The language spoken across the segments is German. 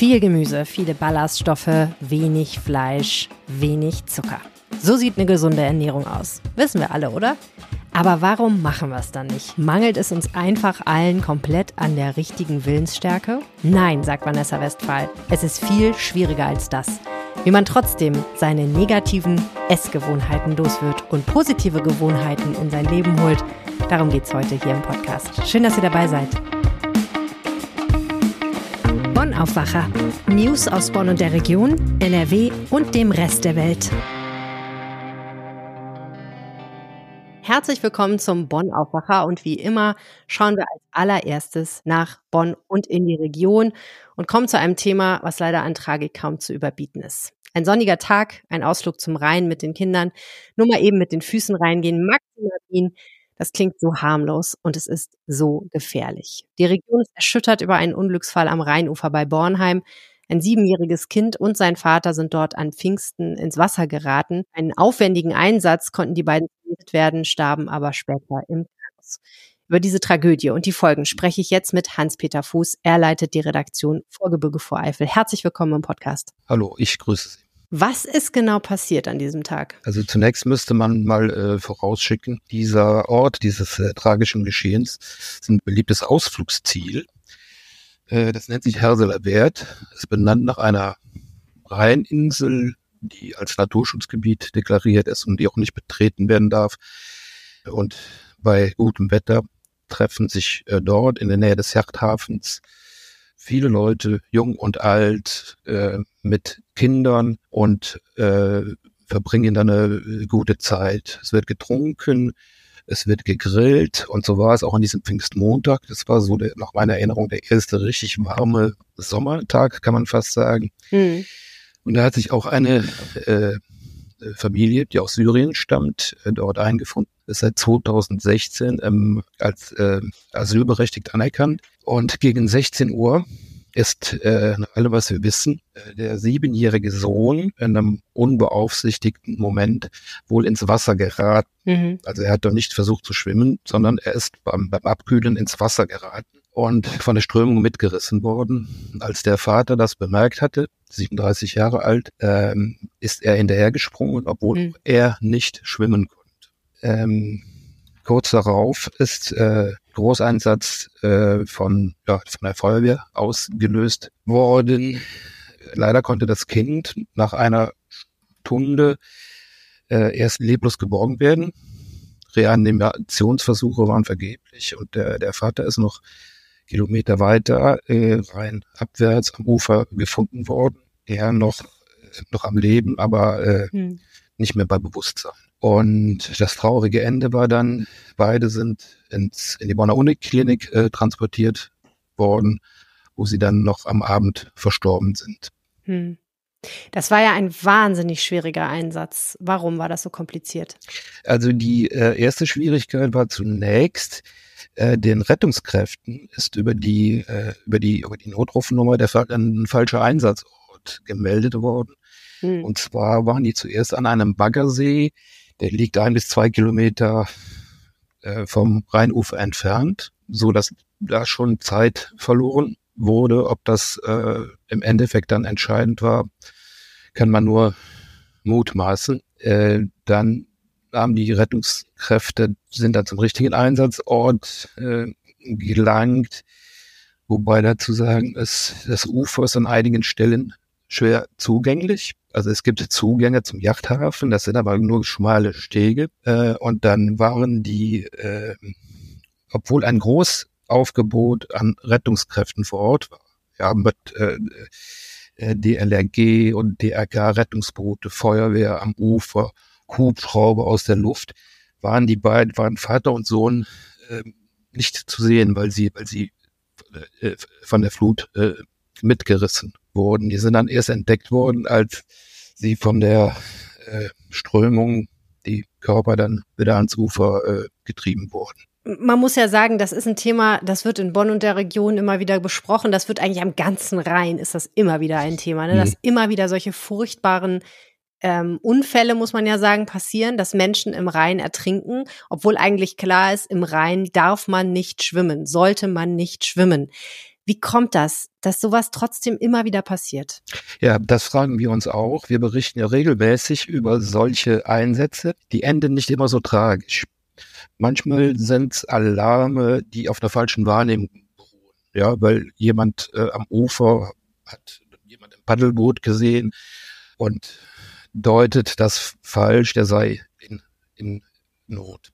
Viel Gemüse, viele Ballaststoffe, wenig Fleisch, wenig Zucker. So sieht eine gesunde Ernährung aus. Wissen wir alle, oder? Aber warum machen wir es dann nicht? Mangelt es uns einfach allen komplett an der richtigen Willensstärke? Nein, sagt Vanessa Westphal. Es ist viel schwieriger als das. Wie man trotzdem seine negativen Essgewohnheiten los wird und positive Gewohnheiten in sein Leben holt, darum geht es heute hier im Podcast. Schön, dass ihr dabei seid. Bonn Aufwacher. News aus Bonn und der Region, NRW und dem Rest der Welt. Herzlich willkommen zum Bonn Aufwacher und wie immer schauen wir als allererstes nach Bonn und in die Region und kommen zu einem Thema, was leider an Tragik kaum zu überbieten ist. Ein sonniger Tag, ein Ausflug zum Rhein mit den Kindern, nur mal eben mit den Füßen reingehen, maximal. Das klingt so harmlos und es ist so gefährlich. Die Region ist erschüttert über einen Unglücksfall am Rheinufer bei Bornheim. Ein siebenjähriges Kind und sein Vater sind dort an Pfingsten ins Wasser geraten. Einen aufwendigen Einsatz konnten die beiden gerettet werden, starben aber später im Krankenhaus. Über diese Tragödie und die Folgen spreche ich jetzt mit Hans-Peter Fuß. Er leitet die Redaktion Vorgebirge vor Eifel. Herzlich willkommen im Podcast. Hallo, ich grüße Sie. Was ist genau passiert an diesem Tag? Also zunächst müsste man mal äh, vorausschicken, dieser Ort dieses äh, tragischen Geschehens ist ein beliebtes Ausflugsziel äh, das nennt sich Herseler Wert. Es ist benannt nach einer Rheininsel, die als Naturschutzgebiet deklariert ist und die auch nicht betreten werden darf. Und bei gutem Wetter treffen sich äh, dort in der Nähe des Yachthafens viele Leute, jung und alt, äh, mit Kindern und äh, verbringen dann eine gute Zeit. Es wird getrunken, es wird gegrillt und so war es auch an diesem Pfingstmontag. Das war so der, nach meiner Erinnerung der erste richtig warme Sommertag, kann man fast sagen. Mhm. Und da hat sich auch eine äh, Familie, die aus Syrien stammt, äh, dort eingefunden. Ist seit 2016 ähm, als äh, asylberechtigt anerkannt. Und gegen 16 Uhr ist äh, nach allem, was wir wissen, äh, der siebenjährige Sohn in einem unbeaufsichtigten Moment wohl ins Wasser geraten. Mhm. Also er hat doch nicht versucht zu schwimmen, sondern er ist beim, beim Abkühlen ins Wasser geraten und von der Strömung mitgerissen worden. Als der Vater das bemerkt hatte, 37 Jahre alt, ähm, ist er hinterhergesprungen, obwohl mhm. er nicht schwimmen konnte. Ähm, kurz darauf ist äh, Großeinsatz äh, von, ja, von der Feuerwehr ausgelöst worden. Leider konnte das Kind nach einer Stunde äh, erst leblos geborgen werden. Reanimationsversuche waren vergeblich und der, der Vater ist noch Kilometer weiter äh, rein abwärts am Ufer gefunden worden. Er noch, noch am Leben, aber äh, hm. nicht mehr bei Bewusstsein. Und das traurige Ende war dann, beide sind ins, in die Bonner Uniklinik äh, transportiert worden, wo sie dann noch am Abend verstorben sind. Hm. Das war ja ein wahnsinnig schwieriger Einsatz. Warum war das so kompliziert? Also die äh, erste Schwierigkeit war zunächst, äh, den Rettungskräften ist über die, äh, über die, über die Notrufnummer der ein falscher Einsatzort gemeldet worden. Hm. Und zwar waren die zuerst an einem Baggersee, der liegt ein bis zwei Kilometer äh, vom Rheinufer entfernt, so dass da schon Zeit verloren wurde. Ob das äh, im Endeffekt dann entscheidend war, kann man nur mutmaßen. Äh, dann haben die Rettungskräfte, sind dann zum richtigen Einsatzort äh, gelangt. Wobei dazu sagen ist, das Ufer ist an einigen Stellen schwer zugänglich. Also es gibt Zugänge zum Yachthafen, das sind aber nur schmale Stege. Äh, und dann waren die, äh, obwohl ein Großaufgebot an Rettungskräften vor Ort war, ja, mit äh, äh DLRG und DRK Rettungsboote, Feuerwehr am Ufer, Hubschrauber aus der Luft, waren die beiden, waren Vater und Sohn äh, nicht zu sehen, weil sie, weil sie äh, von der Flut äh, mitgerissen wurden. Die sind dann erst entdeckt worden, als sie von der äh, Strömung die Körper dann wieder ans Ufer äh, getrieben wurden. Man muss ja sagen, das ist ein Thema, das wird in Bonn und der Region immer wieder besprochen. Das wird eigentlich am ganzen Rhein ist das immer wieder ein Thema, ne? dass mhm. immer wieder solche furchtbaren ähm, Unfälle, muss man ja sagen, passieren, dass Menschen im Rhein ertrinken, obwohl eigentlich klar ist, im Rhein darf man nicht schwimmen, sollte man nicht schwimmen. Wie kommt das, dass sowas trotzdem immer wieder passiert? Ja, das fragen wir uns auch. Wir berichten ja regelmäßig über solche Einsätze. Die enden nicht immer so tragisch. Manchmal sind es Alarme, die auf einer falschen Wahrnehmung beruhen. Ja, weil jemand äh, am Ufer hat jemand im Paddelboot gesehen und deutet das falsch, der sei in, in Not.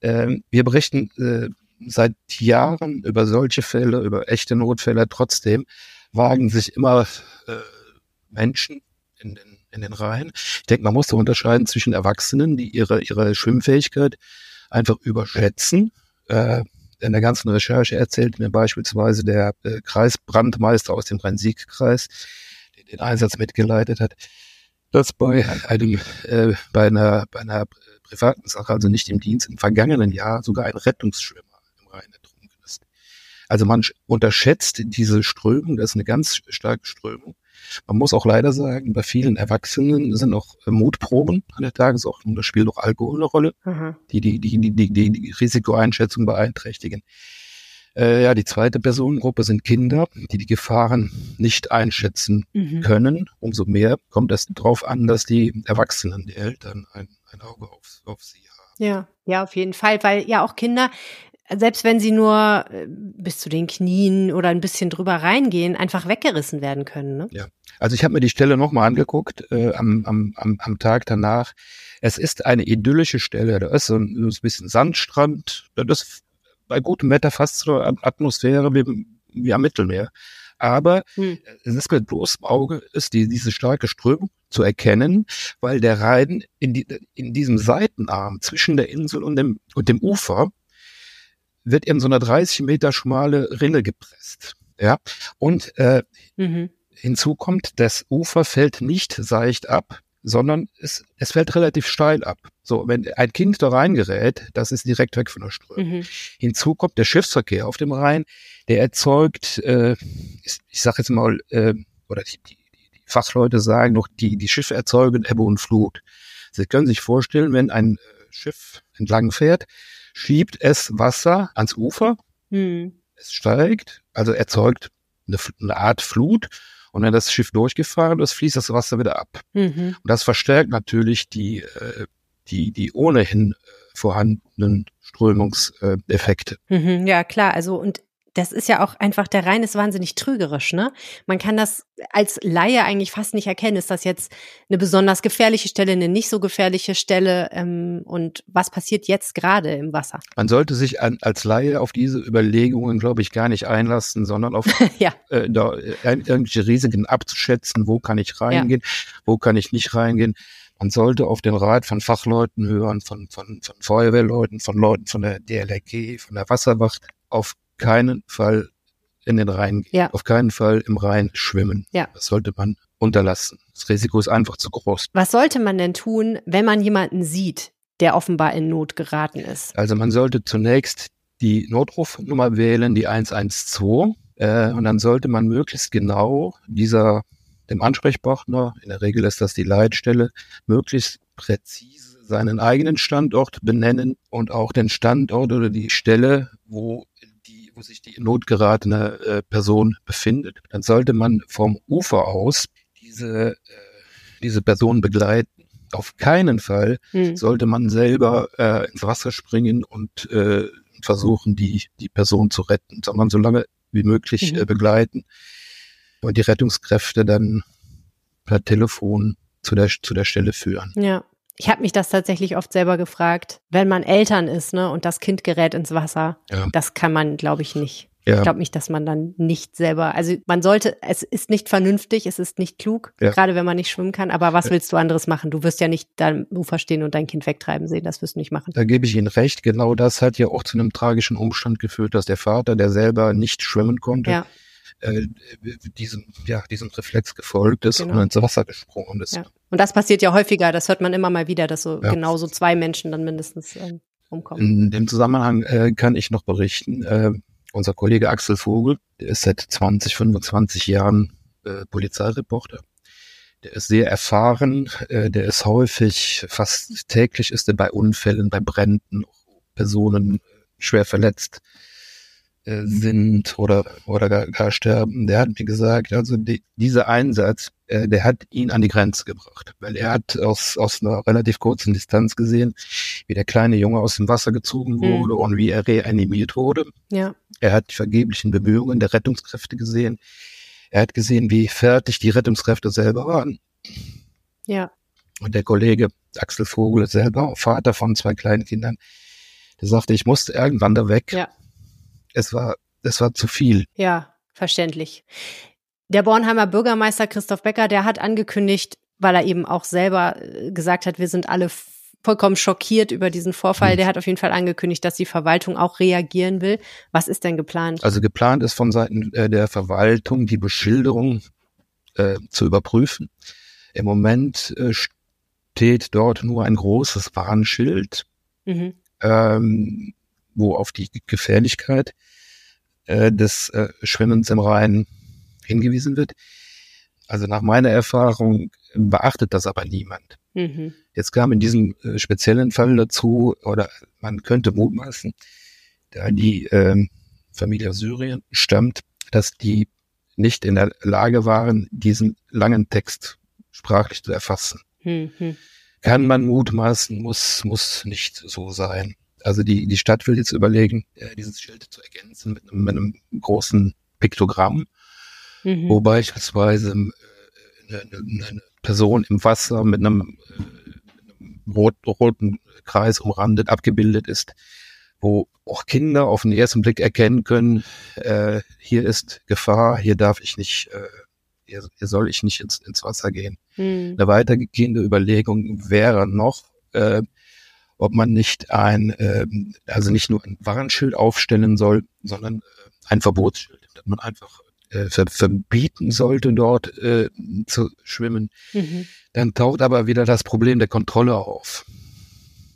Ähm, wir berichten äh, seit Jahren über solche Fälle, über echte Notfälle. Trotzdem wagen sich immer äh, Menschen in den, in den Reihen. Ich denke, man muss da unterscheiden zwischen Erwachsenen, die ihre, ihre Schwimmfähigkeit einfach überschätzen. Äh, in der ganzen Recherche erzählt mir beispielsweise der äh, Kreisbrandmeister aus dem Rhein-Sieg-Kreis, der den Einsatz mitgeleitet hat, dass bei einem, äh, bei einer, bei einer privaten Sache, also nicht im Dienst, im vergangenen Jahr sogar ein Rettungsschwimmer im Rhein ertrunken ist. Also man unterschätzt diese Strömung, das ist eine ganz starke Strömung. Man muss auch leider sagen, bei vielen Erwachsenen sind auch Mutproben an der Tagesordnung. Da spielt auch Alkohol eine Rolle, mhm. die, die, die, die, die, die Risikoeinschätzung beeinträchtigen. Äh, ja, die zweite Personengruppe sind Kinder, die die Gefahren nicht einschätzen mhm. können. Umso mehr kommt es darauf an, dass die Erwachsenen, die Eltern, ein, ein Auge auf, auf sie haben. Ja, ja, auf jeden Fall, weil ja auch Kinder selbst wenn sie nur äh, bis zu den Knien oder ein bisschen drüber reingehen, einfach weggerissen werden können. Ne? Ja, also ich habe mir die Stelle nochmal angeguckt äh, am, am, am, am Tag danach. Es ist eine idyllische Stelle. Da ist so ein, so ein bisschen Sandstrand. Das ist bei gutem Wetter fast so eine Atmosphäre wie, wie am Mittelmeer. Aber hm. es ist mit bloßem Auge ist die, diese starke Strömung zu erkennen, weil der Rhein in, die, in diesem Seitenarm zwischen der Insel und dem, und dem Ufer wird in so einer 30 Meter schmale Rinne gepresst. Ja, und äh, mhm. hinzu kommt, das Ufer fällt nicht seicht ab, sondern es, es fällt relativ steil ab. So, wenn ein Kind da reingerät, das ist direkt weg von der Strömung. Mhm. Hinzu kommt der Schiffsverkehr auf dem Rhein, der erzeugt, äh, ich, ich sage jetzt mal, äh, oder die, die, die Fachleute sagen noch, die, die Schiffe erzeugen Ebbe und Flut. Sie können sich vorstellen, wenn ein äh, Schiff entlang fährt, schiebt es Wasser ans Ufer, mhm. es steigt, also erzeugt eine, eine Art Flut und wenn das Schiff durchgefahren ist, fließt das Wasser wieder ab. Mhm. Und das verstärkt natürlich die, äh, die, die ohnehin äh, vorhandenen Strömungseffekte. Mhm, ja, klar. Also, und das ist ja auch einfach, der Rhein ist wahnsinnig trügerisch, ne? Man kann das als Laie eigentlich fast nicht erkennen. Ist das jetzt eine besonders gefährliche Stelle, eine nicht so gefährliche Stelle? Ähm, und was passiert jetzt gerade im Wasser? Man sollte sich an, als Laie auf diese Überlegungen, glaube ich, gar nicht einlassen, sondern auf ja. äh, da, äh, irgendwelche Risiken abzuschätzen. Wo kann ich reingehen? Ja. Wo kann ich nicht reingehen? Man sollte auf den Rat von Fachleuten hören, von, von, von Feuerwehrleuten, von Leuten von der DLRG, von der Wasserwacht, auf keinen Fall in den Rhein gehen, ja. auf keinen Fall im Rhein schwimmen. Ja. Das sollte man unterlassen. Das Risiko ist einfach zu groß. Was sollte man denn tun, wenn man jemanden sieht, der offenbar in Not geraten ist? Also man sollte zunächst die Notrufnummer wählen, die 112, äh, und dann sollte man möglichst genau dieser dem Ansprechpartner, in der Regel ist das die Leitstelle, möglichst präzise seinen eigenen Standort benennen und auch den Standort oder die Stelle, wo wo sich die in Not geratene äh, Person befindet, dann sollte man vom Ufer aus diese, äh, diese Person begleiten. Auf keinen Fall hm. sollte man selber äh, ins Wasser springen und äh, versuchen, die, die Person zu retten, sondern so lange wie möglich mhm. äh, begleiten und die Rettungskräfte dann per Telefon zu der, zu der Stelle führen. Ja. Ich habe mich das tatsächlich oft selber gefragt, wenn man Eltern ist, ne, und das Kind gerät ins Wasser, ja. das kann man, glaube ich, nicht. Ja. Ich glaube nicht, dass man dann nicht selber, also man sollte, es ist nicht vernünftig, es ist nicht klug, ja. gerade wenn man nicht schwimmen kann, aber was willst du anderes machen? Du wirst ja nicht da im Ufer stehen und dein Kind wegtreiben sehen, das wirst du nicht machen. Da gebe ich Ihnen recht, genau das hat ja auch zu einem tragischen Umstand geführt, dass der Vater, der selber nicht schwimmen konnte, ja äh, diesem, ja, diesem Reflex gefolgt ist genau. und ins Wasser gesprungen ist. Ja. Und das passiert ja häufiger, das hört man immer mal wieder, dass so ja. genau so zwei Menschen dann mindestens äh, umkommen. In dem Zusammenhang äh, kann ich noch berichten, äh, unser Kollege Axel Vogel, der ist seit 20, 25 Jahren äh, Polizeireporter. Der ist sehr erfahren, äh, der ist häufig, fast täglich ist er bei Unfällen, bei Bränden, Personen äh, schwer verletzt äh, sind oder, oder gar, gar sterben, der hat mir gesagt, also die, dieser Einsatz, äh, der hat ihn an die Grenze gebracht, weil er hat aus, aus einer relativ kurzen Distanz gesehen, wie der kleine Junge aus dem Wasser gezogen wurde mhm. und wie er reanimiert wurde. Ja. Er hat die vergeblichen Bemühungen der Rettungskräfte gesehen. Er hat gesehen, wie fertig die Rettungskräfte selber waren. Ja. Und der Kollege Axel Vogel selber, Vater von zwei kleinen Kindern, der sagte, ich musste irgendwann da weg. Ja. Es war, es war zu viel. Ja, verständlich. Der Bornheimer Bürgermeister Christoph Becker, der hat angekündigt, weil er eben auch selber äh, gesagt hat, wir sind alle vollkommen schockiert über diesen Vorfall. Hm. Der hat auf jeden Fall angekündigt, dass die Verwaltung auch reagieren will. Was ist denn geplant? Also geplant ist von Seiten äh, der Verwaltung die Beschilderung äh, zu überprüfen. Im Moment äh, steht dort nur ein großes Warnschild, mhm. ähm, wo auf die Gefährlichkeit äh, des äh, Schwimmens im Rhein hingewiesen wird. Also nach meiner Erfahrung beachtet das aber niemand. Mhm. Jetzt kam in diesem äh, speziellen Fall dazu, oder man könnte mutmaßen, da die äh, Familie aus Syrien stammt, dass die nicht in der Lage waren, diesen langen Text sprachlich zu erfassen. Mhm. Kann man mutmaßen, muss, muss nicht so sein. Also die, die Stadt will jetzt überlegen, äh, dieses Schild zu ergänzen mit einem, mit einem großen Piktogramm, mhm. wo beispielsweise äh, eine, eine, Person im Wasser mit einem, äh, einem rot, roten Kreis umrandet abgebildet ist, wo auch Kinder auf den ersten Blick erkennen können, äh, hier ist Gefahr, hier darf ich nicht äh, hier, hier soll ich nicht ins, ins Wasser gehen. Hm. Eine weitergehende Überlegung wäre noch, äh, ob man nicht ein, äh, also nicht nur ein Warnschild aufstellen soll, sondern äh, ein Verbotsschild, dass man einfach äh, ver verbieten sollte, dort äh, zu schwimmen. Mhm. Dann taucht aber wieder das Problem der Kontrolle auf.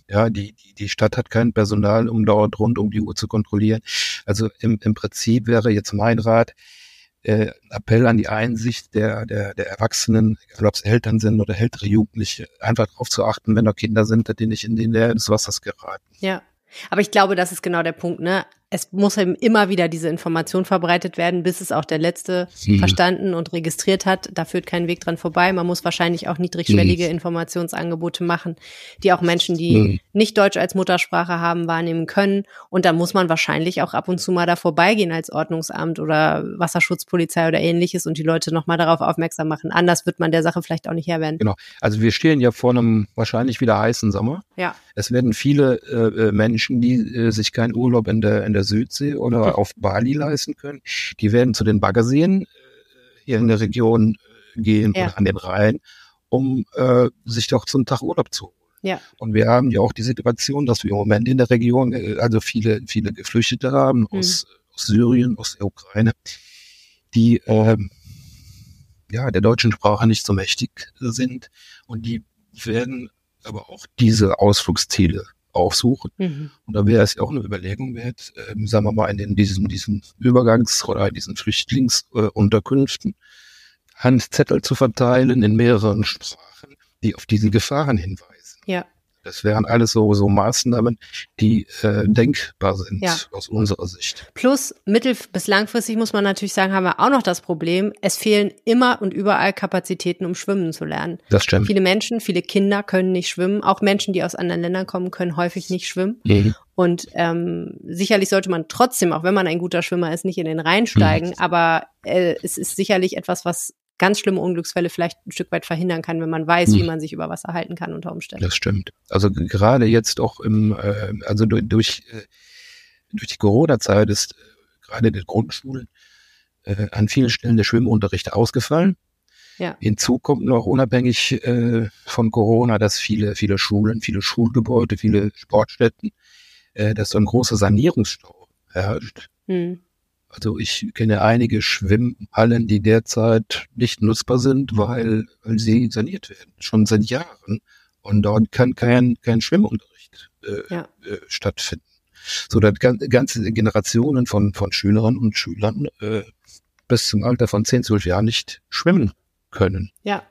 Ja, die, die, die Stadt hat kein Personal, um dort rund um die Uhr zu kontrollieren. Also im, im Prinzip wäre jetzt mein Rat, äh, Appell an die Einsicht der, der, der Erwachsenen, egal ob es Eltern sind oder ältere Jugendliche, einfach darauf zu achten, wenn da Kinder sind, die nicht in die Nähe des Wassers geraten. Ja. Aber ich glaube, das ist genau der Punkt, ne? Es muss eben immer wieder diese Information verbreitet werden, bis es auch der Letzte mhm. verstanden und registriert hat. Da führt kein Weg dran vorbei. Man muss wahrscheinlich auch niedrigschwellige mhm. Informationsangebote machen, die auch Menschen, die mhm. nicht Deutsch als Muttersprache haben, wahrnehmen können. Und da muss man wahrscheinlich auch ab und zu mal da vorbeigehen als Ordnungsamt oder Wasserschutzpolizei oder ähnliches und die Leute nochmal darauf aufmerksam machen. Anders wird man der Sache vielleicht auch nicht Herr werden. Genau. Also wir stehen ja vor einem wahrscheinlich wieder heißen Sommer. Ja. Es werden viele äh, äh Menschen, die äh, sich keinen Urlaub in der, in der der Südsee oder auf Bali leisten können. Die werden zu den Baggerseen äh, hier in der Region äh, gehen ja. oder an den Rhein, um äh, sich doch zum Tag Urlaub zu holen. Ja. Und wir haben ja auch die Situation, dass wir im Moment in der Region äh, also viele, viele Geflüchtete haben mhm. aus, aus Syrien, aus der Ukraine, die äh, ja der deutschen Sprache nicht so mächtig sind und die werden aber auch diese Ausflugsziele aufsuchen. Mhm. Und da wäre es ja auch eine Überlegung wert, ähm, sagen wir mal, in den, diesen, diesen Übergangs- oder in diesen Flüchtlingsunterkünften äh, Handzettel zu verteilen in mehreren Sprachen, die auf diese Gefahren hinweisen. Ja. Das wären alles so, so Maßnahmen, die äh, denkbar sind ja. aus unserer Sicht. Plus mittel- bis langfristig muss man natürlich sagen, haben wir auch noch das Problem, es fehlen immer und überall Kapazitäten, um schwimmen zu lernen. Das stimmt. Viele Menschen, viele Kinder können nicht schwimmen. Auch Menschen, die aus anderen Ländern kommen, können häufig nicht schwimmen. Mhm. Und ähm, sicherlich sollte man trotzdem, auch wenn man ein guter Schwimmer ist, nicht in den Rhein steigen. Mhm. Aber äh, es ist sicherlich etwas, was ganz schlimme Unglücksfälle vielleicht ein Stück weit verhindern kann, wenn man weiß, hm. wie man sich über Wasser halten kann unter Umständen. Das stimmt. Also gerade jetzt auch im, äh, also durch, durch, äh, durch die Corona-Zeit ist äh, gerade in den Grundschulen äh, an vielen Stellen der Schwimmunterricht ausgefallen. Ja. Hinzu kommt noch unabhängig äh, von Corona, dass viele, viele Schulen, viele Schulgebäude, viele Sportstätten, äh, dass so ein großer Sanierungsstau herrscht. Hm. Also ich kenne einige Schwimmhallen, die derzeit nicht nutzbar sind, weil, weil sie saniert werden, schon seit Jahren. Und dort kann kein, kein Schwimmunterricht äh, ja. äh, stattfinden. So dass ganze Generationen von, von Schülerinnen und Schülern äh, bis zum Alter von 10, 12 Jahren nicht schwimmen können. Ja.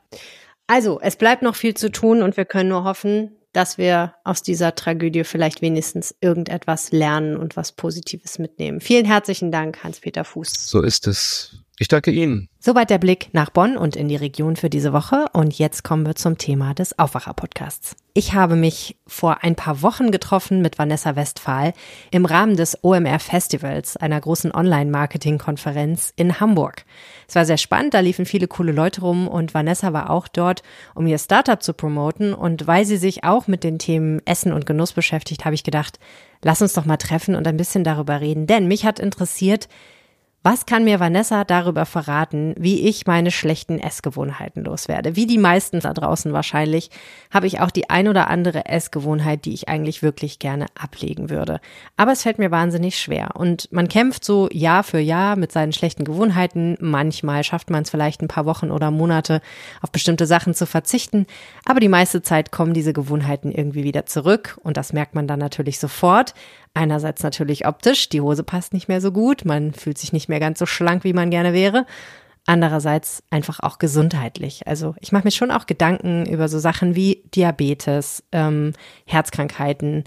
Also, es bleibt noch viel zu tun und wir können nur hoffen, dass wir aus dieser Tragödie vielleicht wenigstens irgendetwas lernen und was Positives mitnehmen. Vielen herzlichen Dank, Hans-Peter Fuß. So ist es. Ich danke Ihnen. Soweit der Blick nach Bonn und in die Region für diese Woche. Und jetzt kommen wir zum Thema des Aufwacher-Podcasts. Ich habe mich vor ein paar Wochen getroffen mit Vanessa Westphal im Rahmen des OMR Festivals, einer großen Online-Marketing-Konferenz in Hamburg. Es war sehr spannend, da liefen viele coole Leute rum und Vanessa war auch dort, um ihr Startup zu promoten. Und weil sie sich auch mit den Themen Essen und Genuss beschäftigt, habe ich gedacht, lass uns doch mal treffen und ein bisschen darüber reden. Denn mich hat interessiert, was kann mir Vanessa darüber verraten, wie ich meine schlechten Essgewohnheiten loswerde? Wie die meisten da draußen wahrscheinlich, habe ich auch die ein oder andere Essgewohnheit, die ich eigentlich wirklich gerne ablegen würde. Aber es fällt mir wahnsinnig schwer. Und man kämpft so Jahr für Jahr mit seinen schlechten Gewohnheiten. Manchmal schafft man es vielleicht ein paar Wochen oder Monate, auf bestimmte Sachen zu verzichten. Aber die meiste Zeit kommen diese Gewohnheiten irgendwie wieder zurück. Und das merkt man dann natürlich sofort. Einerseits natürlich optisch, die Hose passt nicht mehr so gut, man fühlt sich nicht mehr ganz so schlank, wie man gerne wäre. Andererseits einfach auch gesundheitlich. Also ich mache mir schon auch Gedanken über so Sachen wie Diabetes, ähm, Herzkrankheiten,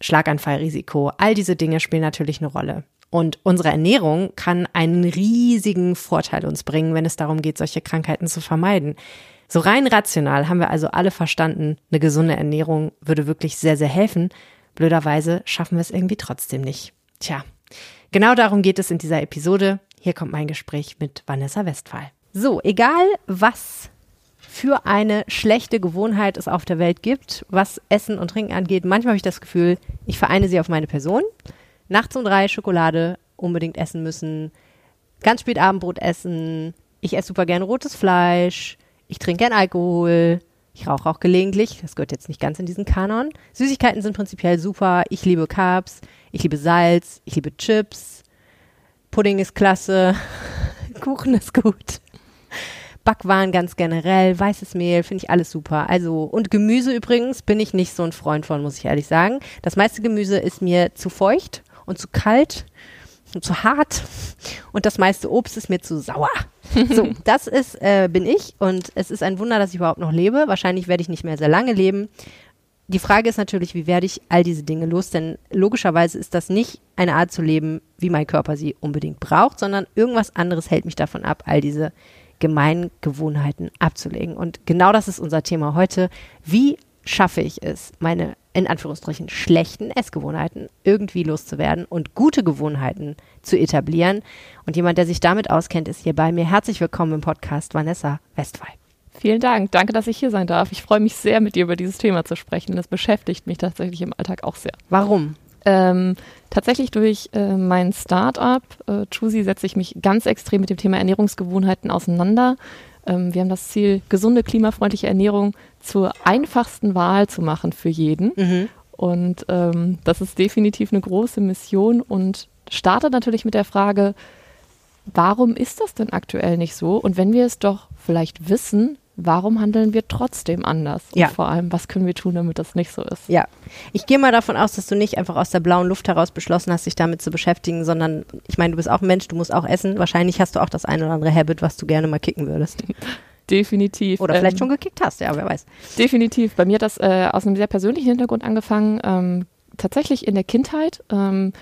Schlaganfallrisiko. All diese Dinge spielen natürlich eine Rolle. Und unsere Ernährung kann einen riesigen Vorteil uns bringen, wenn es darum geht, solche Krankheiten zu vermeiden. So rein rational haben wir also alle verstanden, eine gesunde Ernährung würde wirklich sehr, sehr helfen. Blöderweise schaffen wir es irgendwie trotzdem nicht. Tja, genau darum geht es in dieser Episode. Hier kommt mein Gespräch mit Vanessa Westphal. So, egal was für eine schlechte Gewohnheit es auf der Welt gibt, was Essen und Trinken angeht, manchmal habe ich das Gefühl, ich vereine sie auf meine Person. Nachts um drei Schokolade unbedingt essen müssen, ganz spät Abendbrot essen, ich esse super gerne rotes Fleisch, ich trinke gern Alkohol, ich rauche auch gelegentlich, das gehört jetzt nicht ganz in diesen Kanon. Süßigkeiten sind prinzipiell super. Ich liebe Carbs, ich liebe Salz, ich liebe Chips. Pudding ist klasse, Kuchen ist gut. Backwaren ganz generell, weißes Mehl, finde ich alles super. Also, und Gemüse übrigens bin ich nicht so ein Freund von, muss ich ehrlich sagen. Das meiste Gemüse ist mir zu feucht und zu kalt und zu hart und das meiste Obst ist mir zu sauer. So, das ist, äh, bin ich und es ist ein Wunder, dass ich überhaupt noch lebe. Wahrscheinlich werde ich nicht mehr sehr lange leben. Die Frage ist natürlich, wie werde ich all diese Dinge los? Denn logischerweise ist das nicht eine Art zu leben, wie mein Körper sie unbedingt braucht, sondern irgendwas anderes hält mich davon ab, all diese gemeinen Gewohnheiten abzulegen. Und genau das ist unser Thema heute. Wie schaffe ich es, meine in Anführungsstrichen schlechten Essgewohnheiten irgendwie loszuwerden und gute Gewohnheiten zu etablieren. Und jemand, der sich damit auskennt, ist hier bei mir. Herzlich willkommen im Podcast, Vanessa Westphal. Vielen Dank. Danke, dass ich hier sein darf. Ich freue mich sehr, mit dir über dieses Thema zu sprechen. Das beschäftigt mich tatsächlich im Alltag auch sehr. Warum? Ähm, tatsächlich durch äh, mein Startup, äh, Choosy, setze ich mich ganz extrem mit dem Thema Ernährungsgewohnheiten auseinander. Ähm, wir haben das Ziel, gesunde, klimafreundliche Ernährung zur einfachsten Wahl zu machen für jeden. Mhm. Und ähm, das ist definitiv eine große Mission und startet natürlich mit der Frage, warum ist das denn aktuell nicht so? Und wenn wir es doch vielleicht wissen, warum handeln wir trotzdem anders? Und ja. vor allem, was können wir tun, damit das nicht so ist? Ja, ich gehe mal davon aus, dass du nicht einfach aus der blauen Luft heraus beschlossen hast, dich damit zu beschäftigen, sondern ich meine, du bist auch ein Mensch, du musst auch essen. Wahrscheinlich hast du auch das ein oder andere Habit, was du gerne mal kicken würdest. Definitiv. Oder vielleicht ähm, schon gekickt hast, ja, wer weiß. Definitiv. Bei mir hat das äh, aus einem sehr persönlichen Hintergrund angefangen. Ähm, tatsächlich in der Kindheit. Ähm,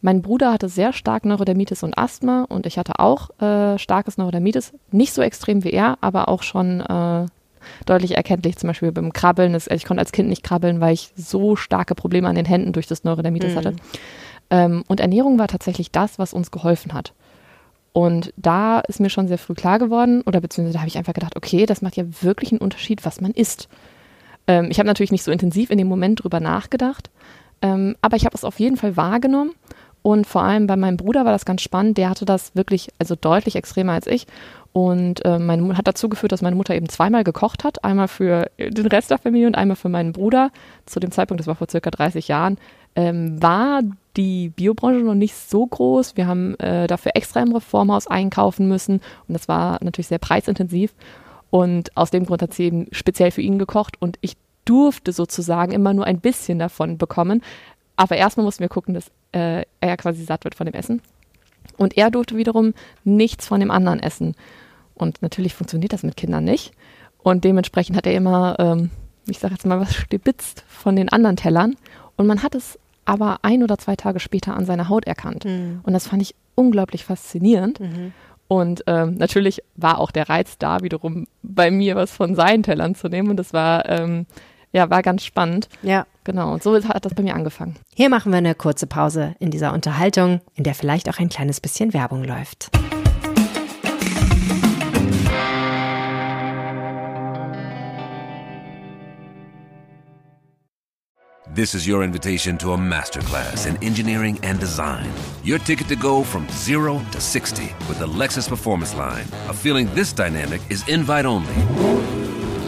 mein Bruder hatte sehr stark Neurodermitis und Asthma und ich hatte auch äh, starkes Neurodermitis. Nicht so extrem wie er, aber auch schon äh, deutlich erkenntlich, zum Beispiel beim Krabbeln. Ich konnte als Kind nicht krabbeln, weil ich so starke Probleme an den Händen durch das Neurodermitis mhm. hatte. Ähm, und Ernährung war tatsächlich das, was uns geholfen hat. Und da ist mir schon sehr früh klar geworden, oder beziehungsweise da habe ich einfach gedacht, okay, das macht ja wirklich einen Unterschied, was man isst. Ähm, ich habe natürlich nicht so intensiv in dem Moment drüber nachgedacht, ähm, aber ich habe es auf jeden Fall wahrgenommen und vor allem bei meinem Bruder war das ganz spannend. Der hatte das wirklich, also deutlich extremer als ich. Und äh, meine hat dazu geführt, dass meine Mutter eben zweimal gekocht hat. Einmal für den Rest der Familie und einmal für meinen Bruder. Zu dem Zeitpunkt, das war vor circa 30 Jahren, ähm, war die Biobranche noch nicht so groß. Wir haben äh, dafür extra im Reformhaus einkaufen müssen. Und das war natürlich sehr preisintensiv. Und aus dem Grund hat sie eben speziell für ihn gekocht. Und ich durfte sozusagen immer nur ein bisschen davon bekommen. Aber erstmal mussten wir gucken, dass äh, er quasi satt wird von dem Essen. Und er durfte wiederum nichts von dem anderen essen. Und natürlich funktioniert das mit Kindern nicht. Und dementsprechend hat er immer ähm, ich sage jetzt mal was stibitzt von den anderen Tellern und man hat es aber ein oder zwei Tage später an seiner Haut erkannt. Mhm. Und das fand ich unglaublich faszinierend. Mhm. Und ähm, natürlich war auch der Reiz da, wiederum bei mir was von seinen Tellern zu nehmen. Und das war, ähm, ja, war ganz spannend. Ja. Genau. Und so hat das bei mir angefangen. Hier machen wir eine kurze Pause in dieser Unterhaltung, in der vielleicht auch ein kleines bisschen Werbung läuft. This is your invitation to a masterclass in engineering and design. Your ticket to go from zero to 60 with the Lexus Performance Line. A feeling this dynamic is invite only.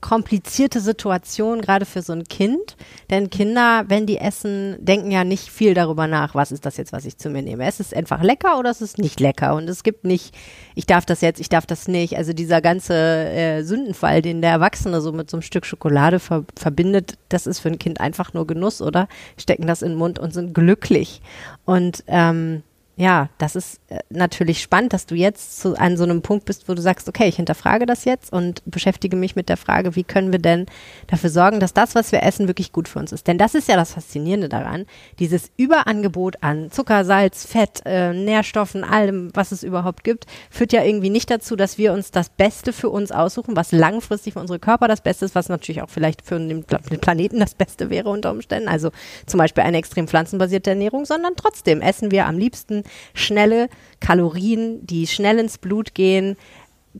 komplizierte Situation, gerade für so ein Kind. Denn Kinder, wenn die essen, denken ja nicht viel darüber nach, was ist das jetzt, was ich zu mir nehme. Es ist einfach lecker oder es ist nicht lecker. Und es gibt nicht, ich darf das jetzt, ich darf das nicht. Also dieser ganze äh, Sündenfall, den der Erwachsene so mit so einem Stück Schokolade ver verbindet, das ist für ein Kind einfach nur Genuss, oder? Stecken das in den Mund und sind glücklich. Und ähm, ja, das ist äh, natürlich spannend, dass du jetzt zu, an so einem Punkt bist, wo du sagst, okay, ich hinterfrage das jetzt und beschäftige mich mit der Frage, wie können wir denn dafür sorgen, dass das, was wir essen, wirklich gut für uns ist. Denn das ist ja das Faszinierende daran, dieses Überangebot an Zucker, Salz, Fett, äh, Nährstoffen, allem, was es überhaupt gibt, führt ja irgendwie nicht dazu, dass wir uns das Beste für uns aussuchen, was langfristig für unsere Körper das Beste ist, was natürlich auch vielleicht für den Planeten das Beste wäre unter Umständen. Also zum Beispiel eine extrem pflanzenbasierte Ernährung, sondern trotzdem essen wir am liebsten schnelle Kalorien, die schnell ins Blut gehen,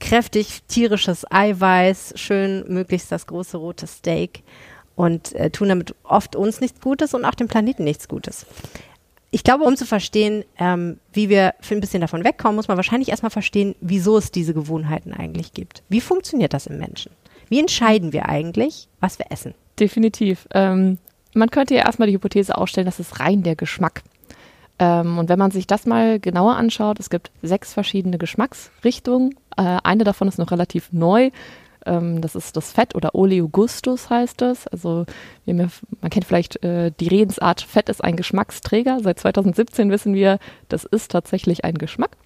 kräftig tierisches Eiweiß, schön möglichst das große rote Steak und äh, tun damit oft uns nichts Gutes und auch dem Planeten nichts Gutes. Ich glaube, um zu verstehen, ähm, wie wir für ein bisschen davon wegkommen, muss man wahrscheinlich erstmal verstehen, wieso es diese Gewohnheiten eigentlich gibt. Wie funktioniert das im Menschen? Wie entscheiden wir eigentlich, was wir essen? Definitiv. Ähm, man könnte ja erstmal die Hypothese aufstellen, das ist rein der Geschmack. Ähm, und wenn man sich das mal genauer anschaut, es gibt sechs verschiedene Geschmacksrichtungen. Äh, eine davon ist noch relativ neu. Ähm, das ist das Fett oder Oleogustus heißt es. Also ja, man kennt vielleicht äh, die Redensart, Fett ist ein Geschmacksträger. Seit 2017 wissen wir, das ist tatsächlich ein Geschmack.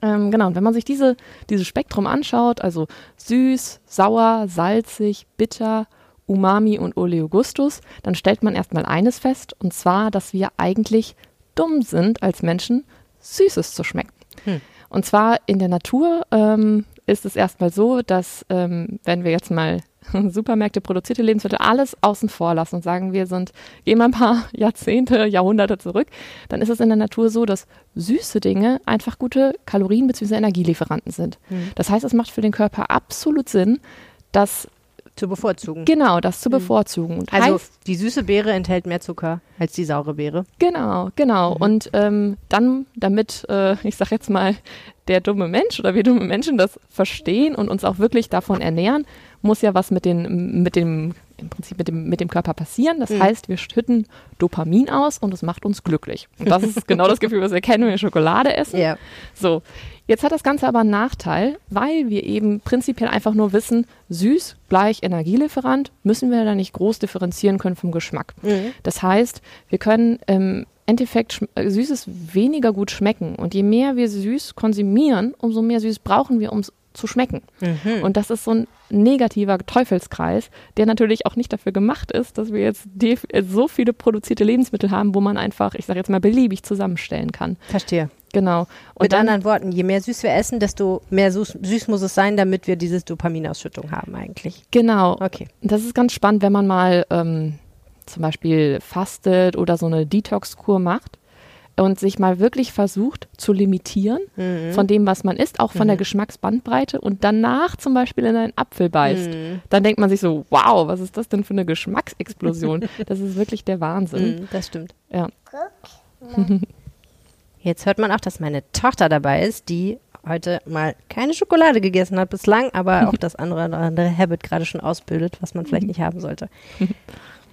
Ähm, genau, und wenn man sich diese, dieses Spektrum anschaut, also süß, sauer, salzig, bitter, Umami und Oleogustus, dann stellt man erstmal eines fest, und zwar, dass wir eigentlich dumm sind als Menschen, Süßes zu schmecken. Hm. Und zwar in der Natur ähm, ist es erstmal so, dass ähm, wenn wir jetzt mal Supermärkte, produzierte Lebensmittel, alles außen vor lassen und sagen, wir sind, gehen mal ein paar Jahrzehnte, Jahrhunderte zurück, dann ist es in der Natur so, dass süße Dinge einfach gute Kalorien- bzw. Energielieferanten sind. Hm. Das heißt, es macht für den Körper absolut Sinn, dass zu bevorzugen. Genau, das zu bevorzugen. Und also heißt, die süße Beere enthält mehr Zucker als die saure Beere. Genau, genau. Mhm. Und ähm, dann, damit, äh, ich sag jetzt mal, der dumme Mensch oder wir dumme Menschen das verstehen und uns auch wirklich davon ernähren, muss ja was mit, den, mit dem im Prinzip mit dem, mit dem Körper passieren. Das mhm. heißt, wir schütten Dopamin aus und es macht uns glücklich. Und das ist genau das Gefühl, was wir kennen, wenn wir Schokolade essen. Yeah. So, jetzt hat das Ganze aber einen Nachteil, weil wir eben prinzipiell einfach nur wissen, süß gleich Energielieferant, müssen wir da nicht groß differenzieren können vom Geschmack. Mhm. Das heißt, wir können im Endeffekt äh, Süßes weniger gut schmecken. Und je mehr wir süß konsumieren, umso mehr Süß brauchen wir, um es zu schmecken. Mhm. Und das ist so ein negativer Teufelskreis, der natürlich auch nicht dafür gemacht ist, dass wir jetzt so viele produzierte Lebensmittel haben, wo man einfach, ich sage jetzt mal, beliebig zusammenstellen kann. Verstehe. Genau. Und Mit dann, anderen Worten, je mehr süß wir essen, desto mehr süß, süß muss es sein, damit wir diese Dopaminausschüttung haben eigentlich. Genau. Okay. Das ist ganz spannend, wenn man mal ähm, zum Beispiel fastet oder so eine Detox-Kur macht und sich mal wirklich versucht zu limitieren mhm. von dem, was man isst, auch von mhm. der Geschmacksbandbreite und danach zum Beispiel in einen Apfel beißt, mhm. dann denkt man sich so, wow, was ist das denn für eine Geschmacksexplosion? das ist wirklich der Wahnsinn. Mhm, das stimmt. Ja. Jetzt hört man auch, dass meine Tochter dabei ist, die heute mal keine Schokolade gegessen hat bislang, aber auch das andere, andere Habit gerade schon ausbildet, was man vielleicht nicht haben sollte.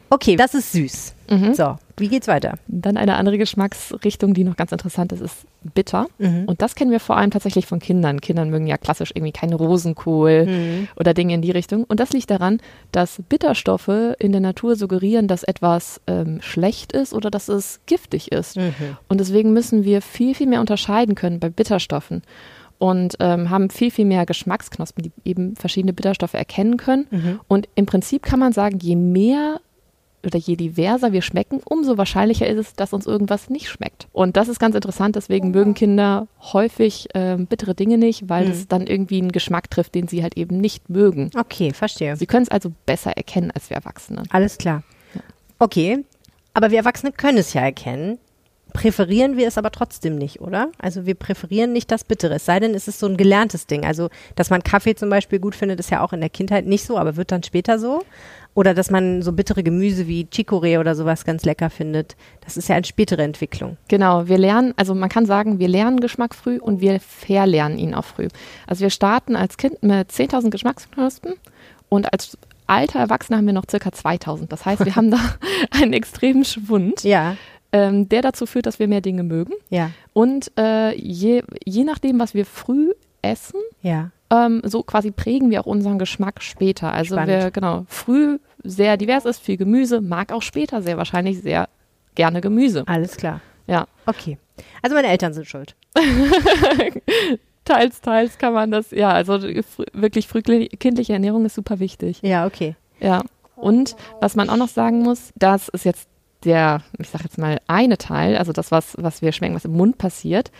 Okay, das ist süß. Mhm. So, wie geht's weiter? Dann eine andere Geschmacksrichtung, die noch ganz interessant ist, ist bitter. Mhm. Und das kennen wir vor allem tatsächlich von Kindern. Kindern mögen ja klassisch irgendwie keinen Rosenkohl Mhm. oder Dinge in die Richtung. Und das liegt daran, dass Bitterstoffe in der Natur suggerieren, dass etwas ähm, schlecht ist oder dass es giftig ist. Mhm. Und deswegen müssen wir viel, viel mehr unterscheiden können bei Bitterstoffen. Und ähm, haben viel, viel mehr Geschmacksknospen, die eben verschiedene Bitterstoffe erkennen können. Mhm. Und im Prinzip kann man sagen, je mehr oder je diverser wir schmecken, umso wahrscheinlicher ist es, dass uns irgendwas nicht schmeckt. Und das ist ganz interessant, deswegen mögen Kinder häufig ähm, bittere Dinge nicht, weil Mhm. es dann irgendwie einen Geschmack trifft, den sie halt eben nicht mögen. Okay, verstehe. Sie können es also besser erkennen als wir Erwachsene. Alles klar. Okay, aber wir Erwachsene können es ja erkennen. Präferieren wir es aber trotzdem nicht, oder? Also wir präferieren nicht das Bittere. Es sei denn, es ist so ein gelerntes Ding. Also, dass man Kaffee zum Beispiel gut findet, ist ja auch in der Kindheit nicht so, aber wird dann später so. Oder dass man so bittere Gemüse wie Chicorée oder sowas ganz lecker findet. Das ist ja eine spätere Entwicklung. Genau, wir lernen, also man kann sagen, wir lernen Geschmack früh und wir verlernen ihn auch früh. Also wir starten als Kind mit 10.000 Geschmacksknospen und als alter Erwachsener haben wir noch circa 2.000. Das heißt, wir haben da einen extremen Schwund, Ja, ähm, der dazu führt, dass wir mehr Dinge mögen. ja, Und äh, je, je nachdem, was wir früh essen, ja. ähm, so quasi prägen wir auch unseren Geschmack später. Also Spannend. wer genau früh sehr divers ist, viel Gemüse, mag auch später sehr wahrscheinlich sehr gerne Gemüse. Alles klar. Ja. Okay. Also meine Eltern sind schuld. teils, teils kann man das, ja, also fr wirklich frühkindliche Ernährung ist super wichtig. Ja, okay. Ja. Und was man auch noch sagen muss, das ist jetzt der, ich sag jetzt mal, eine Teil, also das, was, was wir schmecken, was im Mund passiert.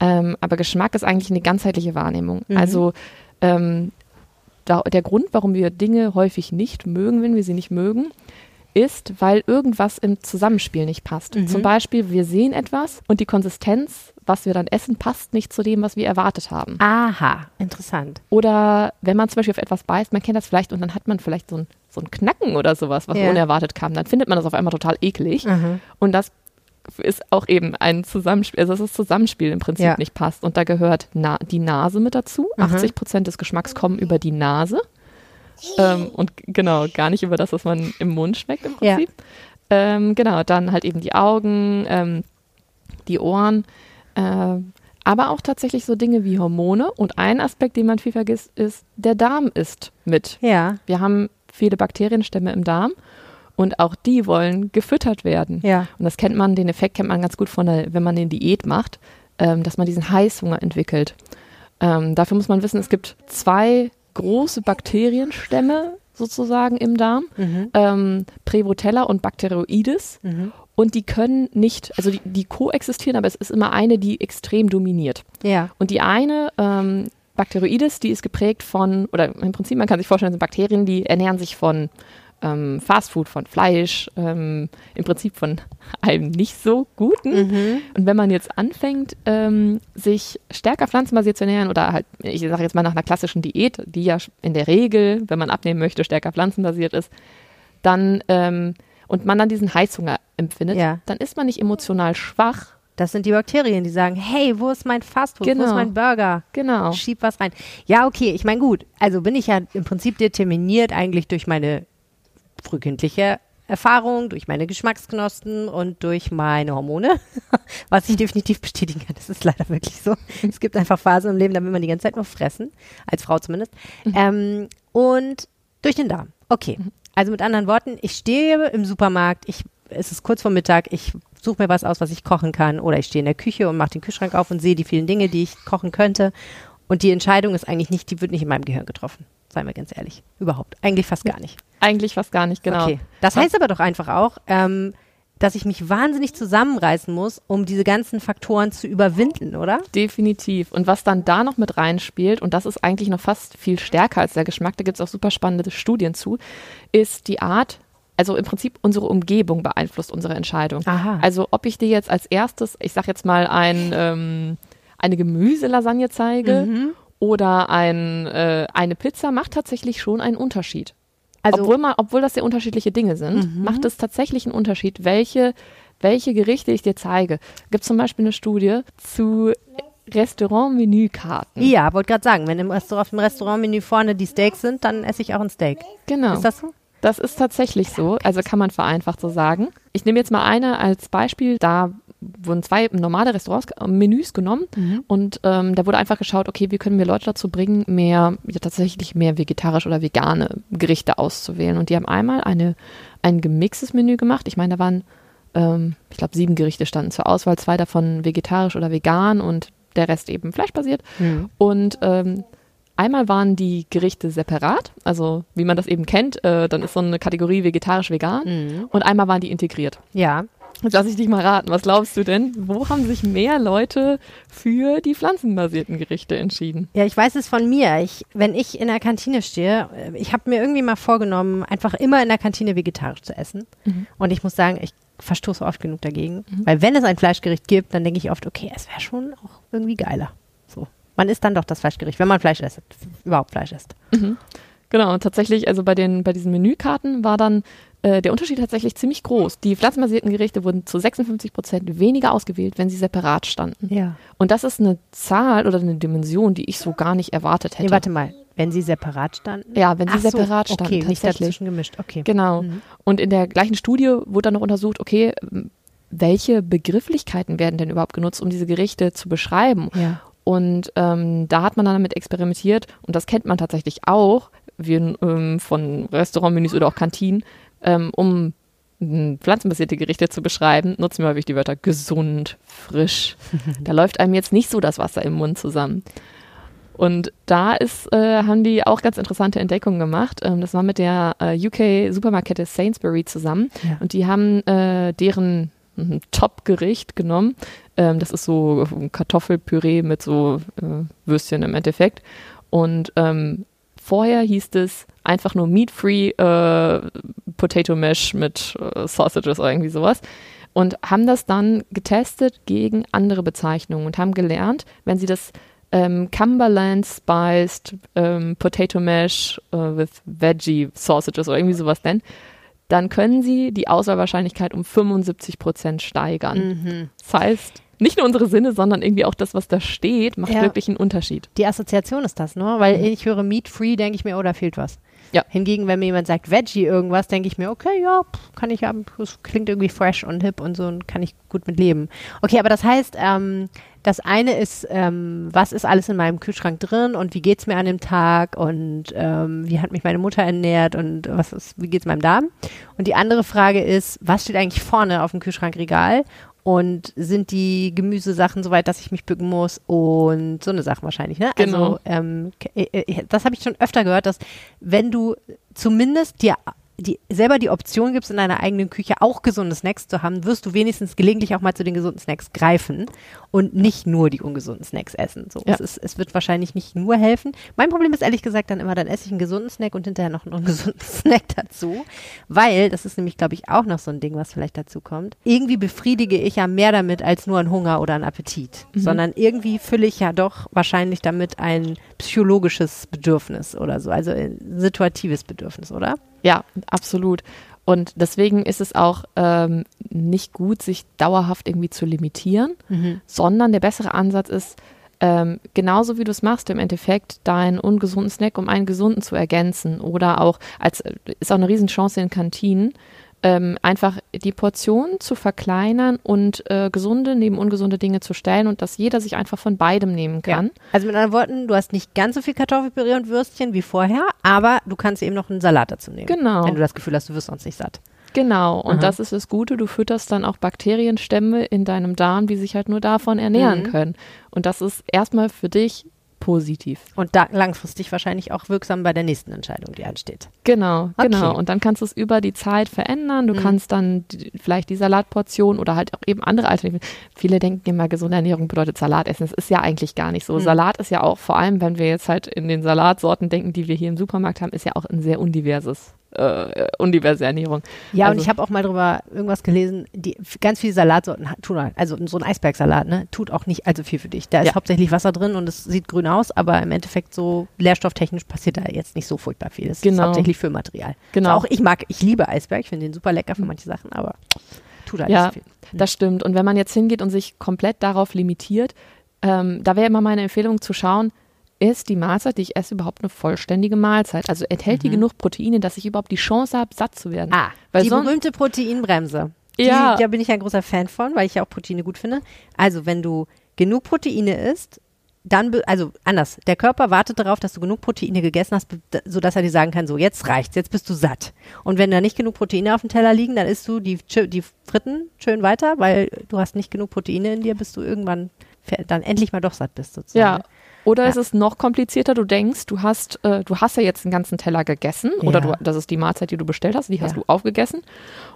Ähm, aber Geschmack ist eigentlich eine ganzheitliche Wahrnehmung. Mhm. Also ähm, da, der Grund, warum wir Dinge häufig nicht mögen, wenn wir sie nicht mögen, ist, weil irgendwas im Zusammenspiel nicht passt. Mhm. Zum Beispiel, wir sehen etwas und die Konsistenz, was wir dann essen, passt nicht zu dem, was wir erwartet haben. Aha, interessant. Oder wenn man zum Beispiel auf etwas beißt, man kennt das vielleicht und dann hat man vielleicht so ein, so ein Knacken oder sowas, was Ja. unerwartet kam, dann findet man das auf einmal total eklig. Mhm. Und das ist auch eben ein Zusammenspiel, also dass das Zusammenspiel im Prinzip Ja. nicht passt. Und da gehört na die Nase mit dazu. Mhm. 80 Prozent des Geschmacks kommen über die Nase. Ähm, und genau, gar nicht über das, was man im Mund schmeckt im Ja. Prinzip. Ähm, genau, dann halt eben die Augen, ähm, die Ohren, äh, aber auch tatsächlich so Dinge wie Hormone. Und ein Aspekt, den man viel vergisst, ist, der Darm ist mit. Ja, Wir haben viele Bakterienstämme im Darm und auch die wollen gefüttert werden. ja. Und das kennt man, den Effekt kennt man ganz gut von der, wenn man eine Diät macht, ähm, dass man diesen Heißhunger entwickelt. Ähm, dafür muss man wissen, es gibt zwei große Bakterienstämme sozusagen im Darm, Mhm. ähm, Prevotella und Bacteroides. Mhm. Und die können nicht, also die, die koexistieren, aber es ist immer eine, die extrem dominiert. Ja. Und die eine, ähm, Bacteroides, die ist geprägt von, oder im Prinzip, man kann sich vorstellen, sind Bakterien, die ernähren sich von ähm, Fastfood, von Fleisch, ähm, im Prinzip von allem nicht so Guten. Mhm. Und wenn man jetzt anfängt, ähm, sich stärker pflanzenbasiert zu ernähren oder halt, ich sage jetzt mal nach einer klassischen Diät, die ja in der Regel, wenn man abnehmen möchte, stärker pflanzenbasiert ist, dann ähm, und man dann diesen Heißhunger empfindet, Ja. dann ist man nicht emotional schwach. Das sind die Bakterien, die sagen, hey, wo ist mein Fastfood? Wo ist Genau. mein Burger? Genau. Schieb was rein. Ja, okay, ich meine, gut. Also bin ich ja im Prinzip determiniert eigentlich durch meine frühkindliche Erfahrung, durch meine Geschmacksknospen und durch meine Hormone, was ich definitiv bestätigen kann. Das ist leider wirklich so. Es gibt einfach Phasen im Leben, da will man die ganze Zeit nur fressen, als Frau zumindest. Ähm, und durch den Darm. Okay. Also mit anderen Worten, ich stehe im Supermarkt, ich, es ist kurz vor Mittag, ich suche mir was aus, was ich kochen kann, oder ich stehe in der Küche und mache den Kühlschrank auf und sehe die vielen Dinge, die ich kochen könnte. Und die Entscheidung ist eigentlich nicht, die wird nicht in meinem Gehirn getroffen. Seien wir ganz ehrlich. Überhaupt. Eigentlich fast gar nicht. Eigentlich fast gar nicht, genau. Okay. Das heißt aber doch einfach auch, ähm, dass ich mich wahnsinnig zusammenreißen muss, um diese ganzen Faktoren zu überwinden, oder? Definitiv. Und was dann da noch mit reinspielt, und das ist eigentlich noch fast viel stärker als der Geschmack, da gibt es auch super spannende Studien zu, ist die Art, also im Prinzip unsere Umgebung beeinflusst unsere Entscheidung. Aha. Also ob ich dir jetzt als erstes, ich sag jetzt mal, ein, ähm, eine Gemüselasagne zeige Mhm. Oder ein, äh, eine Pizza, macht tatsächlich schon einen Unterschied. Also, obwohl, man, obwohl das sehr unterschiedliche Dinge sind, Mhm. macht es tatsächlich einen Unterschied, welche, welche Gerichte ich dir zeige. Gibt zum Beispiel eine Studie zu Restaurant-Menükarten. ja, wollte gerade sagen, wenn im Restaurant, auf dem Restaurantmenü vorne die Steaks sind, dann esse ich auch ein Steak. Genau. Ist das so? Das ist tatsächlich so, also kann man vereinfacht so sagen. Ich nehme jetzt mal eine als Beispiel, da wurden zwei normale Restaurants, Menüs genommen Mhm. und ähm, da wurde einfach geschaut, okay, wie können wir Leute dazu bringen, mehr, ja, tatsächlich mehr vegetarisch oder vegane Gerichte auszuwählen. Und die haben einmal eine, ein gemixtes Menü gemacht. Ich meine, da waren, ähm, ich glaube, sieben Gerichte standen zur Auswahl, zwei davon vegetarisch oder vegan und der Rest eben fleischbasiert. Mhm. Und ähm, einmal waren die Gerichte separat, also wie man das eben kennt, äh, dann ist so eine Kategorie vegetarisch-vegan. Mhm. Und einmal waren die integriert. Ja. Jetzt lass ich dich mal raten. Was glaubst du denn? Wo haben sich mehr Leute für die pflanzenbasierten Gerichte entschieden? Ja, ich weiß es von mir. Ich, wenn ich in der Kantine stehe, äh, ich habe mir irgendwie mal vorgenommen, einfach immer in der Kantine vegetarisch zu essen. Mhm. Und ich muss sagen, ich verstoße oft genug dagegen. Weil wenn es ein Fleischgericht gibt, dann denke ich oft, okay, es wäre schon auch irgendwie geiler. So. Man isst dann doch das Fleischgericht, wenn man Fleisch isst, überhaupt Fleisch isst. Genau, und tatsächlich, also bei den, bei diesen Menükarten war dann äh, der Unterschied tatsächlich ziemlich groß. Die pflanzenbasierten Gerichte wurden zu 56 Prozent weniger ausgewählt, wenn sie separat standen. Ja. Und das ist eine Zahl oder eine Dimension, die ich so gar nicht erwartet hätte. Nee, warte mal. Wenn sie separat standen? Ja, wenn sie Ach so, separat standen, Okay, nicht dazwischen gemischt. Okay. Genau. Mhm. Und in der gleichen Studie wurde dann noch untersucht, okay, welche Begrifflichkeiten werden denn überhaupt genutzt, um diese Gerichte zu beschreiben? Ja. Und ähm, da hat man dann damit experimentiert und das kennt man tatsächlich auch, wir, ähm, von Restaurantmenüs oder auch Kantinen, ähm, um m, pflanzenbasierte Gerichte zu beschreiben, nutzen wir häufig die Wörter gesund, frisch. da läuft einem jetzt nicht so das Wasser im Mund zusammen. Und da ist, äh, haben die auch ganz interessante Entdeckungen gemacht. Ähm, das war mit der äh, UK-Supermarktkette Sainsbury zusammen. Ja. Und die haben äh, deren mhm, Top-Gericht genommen. Ähm, das ist so Kartoffelpüree mit so äh, Würstchen im Endeffekt. Und ähm, vorher hieß es einfach nur Meat-Free äh, Potato Mash mit äh, Sausages oder irgendwie sowas. Und haben das dann getestet gegen andere Bezeichnungen und haben gelernt, wenn sie das ähm, Cumberland Spiced ähm, Potato Mash äh, with Veggie Sausages oder irgendwie sowas nennen, dann können sie die Auswahlwahrscheinlichkeit um 75 Prozent steigern. Mhm. Das heißt, nicht nur unsere Sinne, sondern irgendwie auch das, was da steht, macht Ja. wirklich einen Unterschied. Die Assoziation ist das, ne? Weil ich höre Meat Free, denke ich mir, oh, da fehlt was. Ja. Hingegen, wenn mir jemand sagt Veggie irgendwas, denke ich mir, okay, ja, kann ich haben, das klingt irgendwie fresh und hip und so und kann ich gut mit leben. Okay, aber das heißt, ähm, das eine ist, ähm, was ist alles in meinem Kühlschrank drin und wie geht's mir an dem Tag und ähm, wie hat mich meine Mutter ernährt und was ist, wie geht's meinem Darm? Und die andere Frage ist, was steht eigentlich vorne auf dem Kühlschrankregal und sind die Gemüsesachen soweit, dass ich mich bücken muss und so eine Sache wahrscheinlich, ne? Genau. Also ähm, äh, äh, das habe ich schon öfter gehört, dass wenn du zumindest dir die, selber die Option gibst, in deiner eigenen Küche auch gesunde Snacks zu haben, wirst du wenigstens gelegentlich auch mal zu den gesunden Snacks greifen und nicht nur die ungesunden Snacks essen. So, Ja. es, ist, es wird wahrscheinlich nicht nur helfen. Mein Problem ist ehrlich gesagt dann immer, dann esse ich einen gesunden Snack und hinterher noch einen ungesunden Snack dazu, weil, das ist nämlich, glaube ich, auch noch so ein Ding, was vielleicht dazu kommt, irgendwie befriedige ich ja mehr damit als nur einen Hunger oder einen Appetit, sondern irgendwie fülle ich ja doch wahrscheinlich damit ein psychologisches Bedürfnis oder so, also ein situatives Bedürfnis, oder? Ja, absolut. Und deswegen ist es auch ähm, nicht gut, sich dauerhaft irgendwie zu limitieren, sondern der bessere Ansatz ist, ähm, genauso wie du es machst, im Endeffekt deinen ungesunden Snack um einen gesunden zu ergänzen oder auch, als ist auch eine Riesenchance in Kantinen, ähm, einfach die Portion zu verkleinern und äh, gesunde neben ungesunde Dinge zu stellen und dass jeder sich einfach von beidem nehmen kann. Also mit anderen Worten, du hast nicht ganz so viel Kartoffelpüree und Würstchen wie vorher, aber du kannst eben noch einen Salat dazu nehmen. Genau. Wenn du das Gefühl hast, du wirst sonst nicht satt. Genau, und Aha. das ist das Gute, du fütterst dann auch Bakterienstämme in deinem Darm, die sich halt nur davon ernähren Mhm. können. Und das ist erstmal für dich positiv. Und da langfristig wahrscheinlich auch wirksam bei der nächsten Entscheidung, die ansteht. Genau, Okay. genau. Und dann kannst du es über die Zeit verändern. Du Mhm. kannst dann die, vielleicht die Salatportion oder halt auch eben andere Alternativen. Viele denken immer, gesunde Ernährung bedeutet Salat essen. Das ist ja eigentlich gar nicht so. Mhm. Salat ist ja auch, vor allem wenn wir jetzt halt in den Salatsorten denken, die wir hier im Supermarkt haben, ist ja auch ein sehr undiverses, äh, undiverse Ernährung. Ja, und Also- ich habe auch mal drüber irgendwas gelesen, die ganz viele Salatsorten tun, halt- also so ein Eisbergsalat, ne, tut auch nicht allzu viel für dich. Da ist Ja. hauptsächlich Wasser drin und es sieht grün aus, aber im Endeffekt so nährstofftechnisch passiert da jetzt nicht so furchtbar viel. Es ist Genau. hauptsächlich Füllmaterial. Genau. Also auch ich mag, ich liebe Eisberg, ich finde den super lecker für manche Sachen, aber tut halt Ja. nicht so viel. Das stimmt. Und wenn man jetzt hingeht und sich komplett darauf limitiert, ähm, da wäre immer meine Empfehlung zu schauen, ist die Mahlzeit, die ich esse, überhaupt eine vollständige Mahlzeit? Also enthält die Mhm. genug Proteine, dass ich überhaupt die Chance habe, satt zu werden? Ah, Weil die sonst- berühmte Proteinbremse. Die, Ja. Da bin ich ein großer Fan von, weil ich ja auch Proteine gut finde. Also, wenn du genug Proteine isst, dann, also anders, der Körper wartet darauf, dass du genug Proteine gegessen hast, sodass er dir sagen kann, so, jetzt reicht's, jetzt bist du satt. Und wenn da nicht genug Proteine auf dem Teller liegen, dann isst du die, die Fritten schön weiter, weil du hast nicht genug Proteine in dir, bis du irgendwann dann endlich mal doch satt bist, sozusagen. Ja. Oder Ja. ist es noch komplizierter, du denkst, du hast, äh, du hast ja jetzt einen ganzen Teller gegessen oder Ja. du, das ist die Mahlzeit, die du bestellt hast, die hast du aufgegessen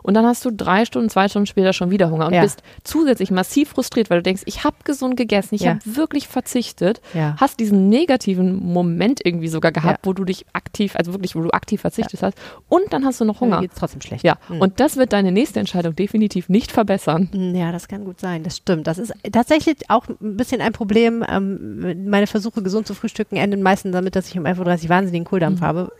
und dann hast du drei Stunden, zwei Stunden später schon wieder Hunger und bist zusätzlich massiv frustriert, weil du denkst, ich habe gesund gegessen, ich habe wirklich verzichtet, hast diesen negativen Moment irgendwie sogar gehabt, wo du dich aktiv, also wirklich, wo du aktiv verzichtet hast und dann hast du noch Hunger. Geht's trotzdem schlecht. Ja, Mhm. und das wird deine nächste Entscheidung definitiv nicht verbessern. Ja, das kann gut sein. Das stimmt. Das ist tatsächlich auch ein bisschen ein Problem. Ähm, meine Versuche, gesund zu frühstücken, enden meistens damit, dass ich um 11.30 Uhr wahnsinnigen Kohldampf habe.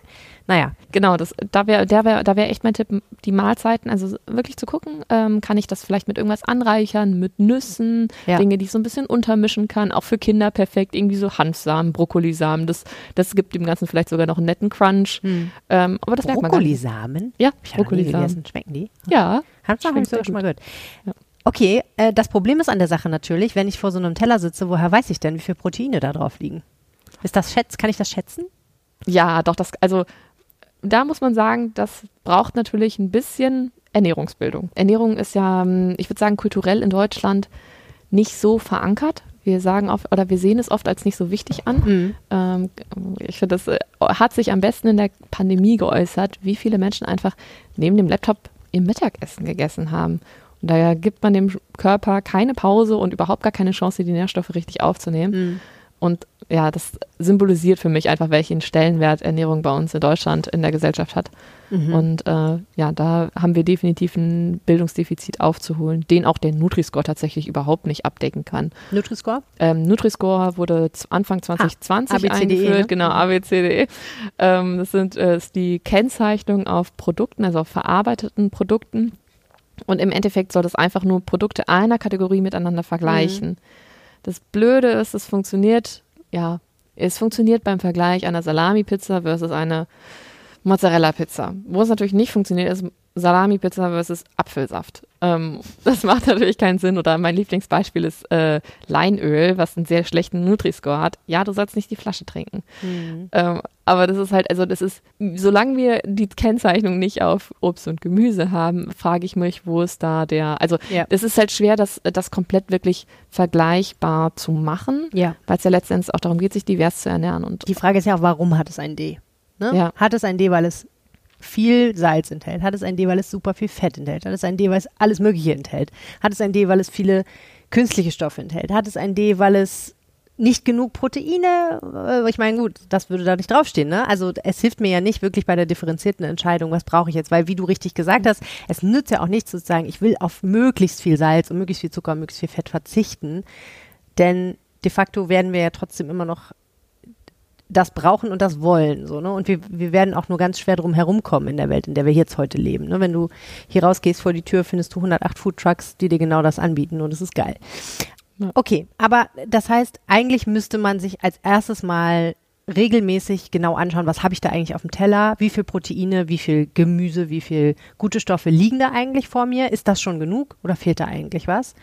Naja, Genau, das, da wäre da wär, da wär echt mein Tipp, die Mahlzeiten, also wirklich zu gucken, ähm, kann ich das vielleicht mit irgendwas anreichern, mit Nüssen, Ja. Dinge, die ich so ein bisschen untermischen kann, auch für Kinder perfekt, irgendwie so Hanfsamen, Brokkolisamen, das, das gibt dem Ganzen vielleicht sogar noch einen netten Crunch. Ähm, aber das merkt man. Brokkolisamen. Ja, Brokkolisamen. Schmecken die? Ja, Hanfsamen habe ich sogar schon mal gehört. Ja. Okay, äh, das Problem ist an der Sache natürlich, wenn ich vor so einem Teller sitze, woher weiß ich denn, wie viele Proteine da drauf liegen? Ist das schätz, kann ich das schätzen? ja, doch, das, also da muss man sagen, das braucht natürlich ein bisschen Ernährungsbildung. Ernährung ist ja, ähm, ich würde sagen, kulturell in Deutschland nicht so verankert. Wir sagen oft, oder wir sehen es oft als nicht so wichtig an. Ähm, ich finde, das äh, hat sich am besten in der Pandemie geäußert, wie viele Menschen einfach neben dem Laptop im Mittagessen gegessen haben. Und daher gibt man dem Körper keine Pause und überhaupt gar keine Chance, die Nährstoffe richtig aufzunehmen. Und ja, das symbolisiert für mich einfach, welchen Stellenwert Ernährung bei uns in Deutschland in der Gesellschaft hat. Und äh, ja, da haben wir definitiv ein Bildungsdefizit aufzuholen, den auch der Nutri-Score tatsächlich überhaupt nicht abdecken kann. Nutri-Score? Ähm, Nutri-Score wurde Anfang 2020 ABCDE, eingeführt, ne? genau, ABCDE. Ähm, das sind äh, ist die Kennzeichnung auf Produkten, also auf verarbeiteten Produkten. Und im Endeffekt soll das einfach nur Produkte einer Kategorie miteinander vergleichen. Das Blöde ist, es funktioniert, ja, es funktioniert beim Vergleich einer Salami-Pizza versus einer Mozzarella-Pizza. Wo es natürlich nicht funktioniert, ist Salami-Pizza versus Apfelsaft. Ähm, das macht natürlich keinen Sinn. Oder mein Lieblingsbeispiel ist äh, Leinöl, was einen sehr schlechten Nutri-Score hat. Ja, du sollst nicht die Flasche trinken. Ähm, aber das ist halt, also das ist, solange wir die Kennzeichnung nicht auf Obst und Gemüse haben, frage ich mich, wo ist da der, also Ja. es ist halt schwer, das, das komplett wirklich vergleichbar zu machen, Ja. weil es ja letztendlich auch darum geht, sich divers zu ernähren. Und Die Frage ist ja auch, warum hat es ein D? Ne? Ja. Hat es ein D, weil es viel Salz enthält? Hat es ein D, weil es super viel Fett enthält? Hat es ein D, weil es alles Mögliche enthält? Hat es ein D, weil es viele künstliche Stoffe enthält? Hat es ein D, weil es nicht genug Proteine? Äh, Ich meine, gut, das würde da nicht draufstehen, ne? Also es hilft mir ja nicht wirklich bei der differenzierten Entscheidung, was brauche ich jetzt, weil wie du richtig gesagt hast, es nützt ja auch nichts zu sagen, ich will auf möglichst viel Salz und möglichst viel Zucker und möglichst viel Fett verzichten, denn de facto werden wir ja trotzdem immer noch das brauchen und das wollen. So, ne? Und wir, wir werden auch nur ganz schwer drum herumkommen in der Welt, in der wir jetzt heute leben. Ne? Wenn du hier rausgehst vor die Tür, findest du 108 Food Trucks, die dir genau das anbieten und es ist geil. Okay, aber das heißt, eigentlich müsste man sich als erstes mal regelmäßig genau anschauen, was habe ich da eigentlich auf dem Teller, wie viel Proteine, wie viel Gemüse, wie viel gute Stoffe liegen da eigentlich vor mir, ist das schon genug oder fehlt da eigentlich was?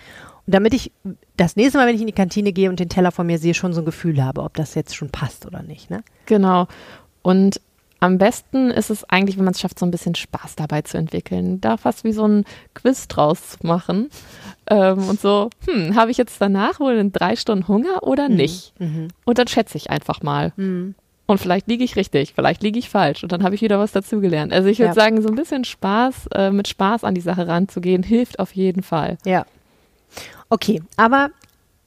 Und damit ich das nächste Mal, wenn ich in die Kantine gehe und den Teller vor mir sehe, schon so ein Gefühl habe, ob das jetzt schon passt oder nicht. Ne? Genau. Und am besten ist es eigentlich, wenn man es schafft, so ein bisschen Spaß dabei zu entwickeln. Da fast wie so ein Quiz draus zu machen. Ähm, und so, hm, habe ich jetzt danach wohl in drei Stunden Hunger oder nicht? Und dann schätze ich einfach mal. Und vielleicht liege ich richtig, vielleicht liege ich falsch und dann habe ich wieder was dazugelernt. Also ich würde Ja. sagen, so ein bisschen Spaß, äh, mit Spaß an die Sache ranzugehen, hilft auf jeden Fall. Ja. Okay, aber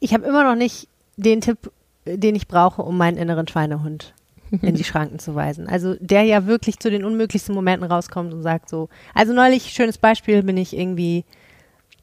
ich habe immer noch nicht den Tipp, den ich brauche, um meinen inneren Schweinehund in die Schranken zu weisen. Also der ja wirklich zu den unmöglichsten Momenten rauskommt und sagt so, also neulich, schönes Beispiel, bin ich irgendwie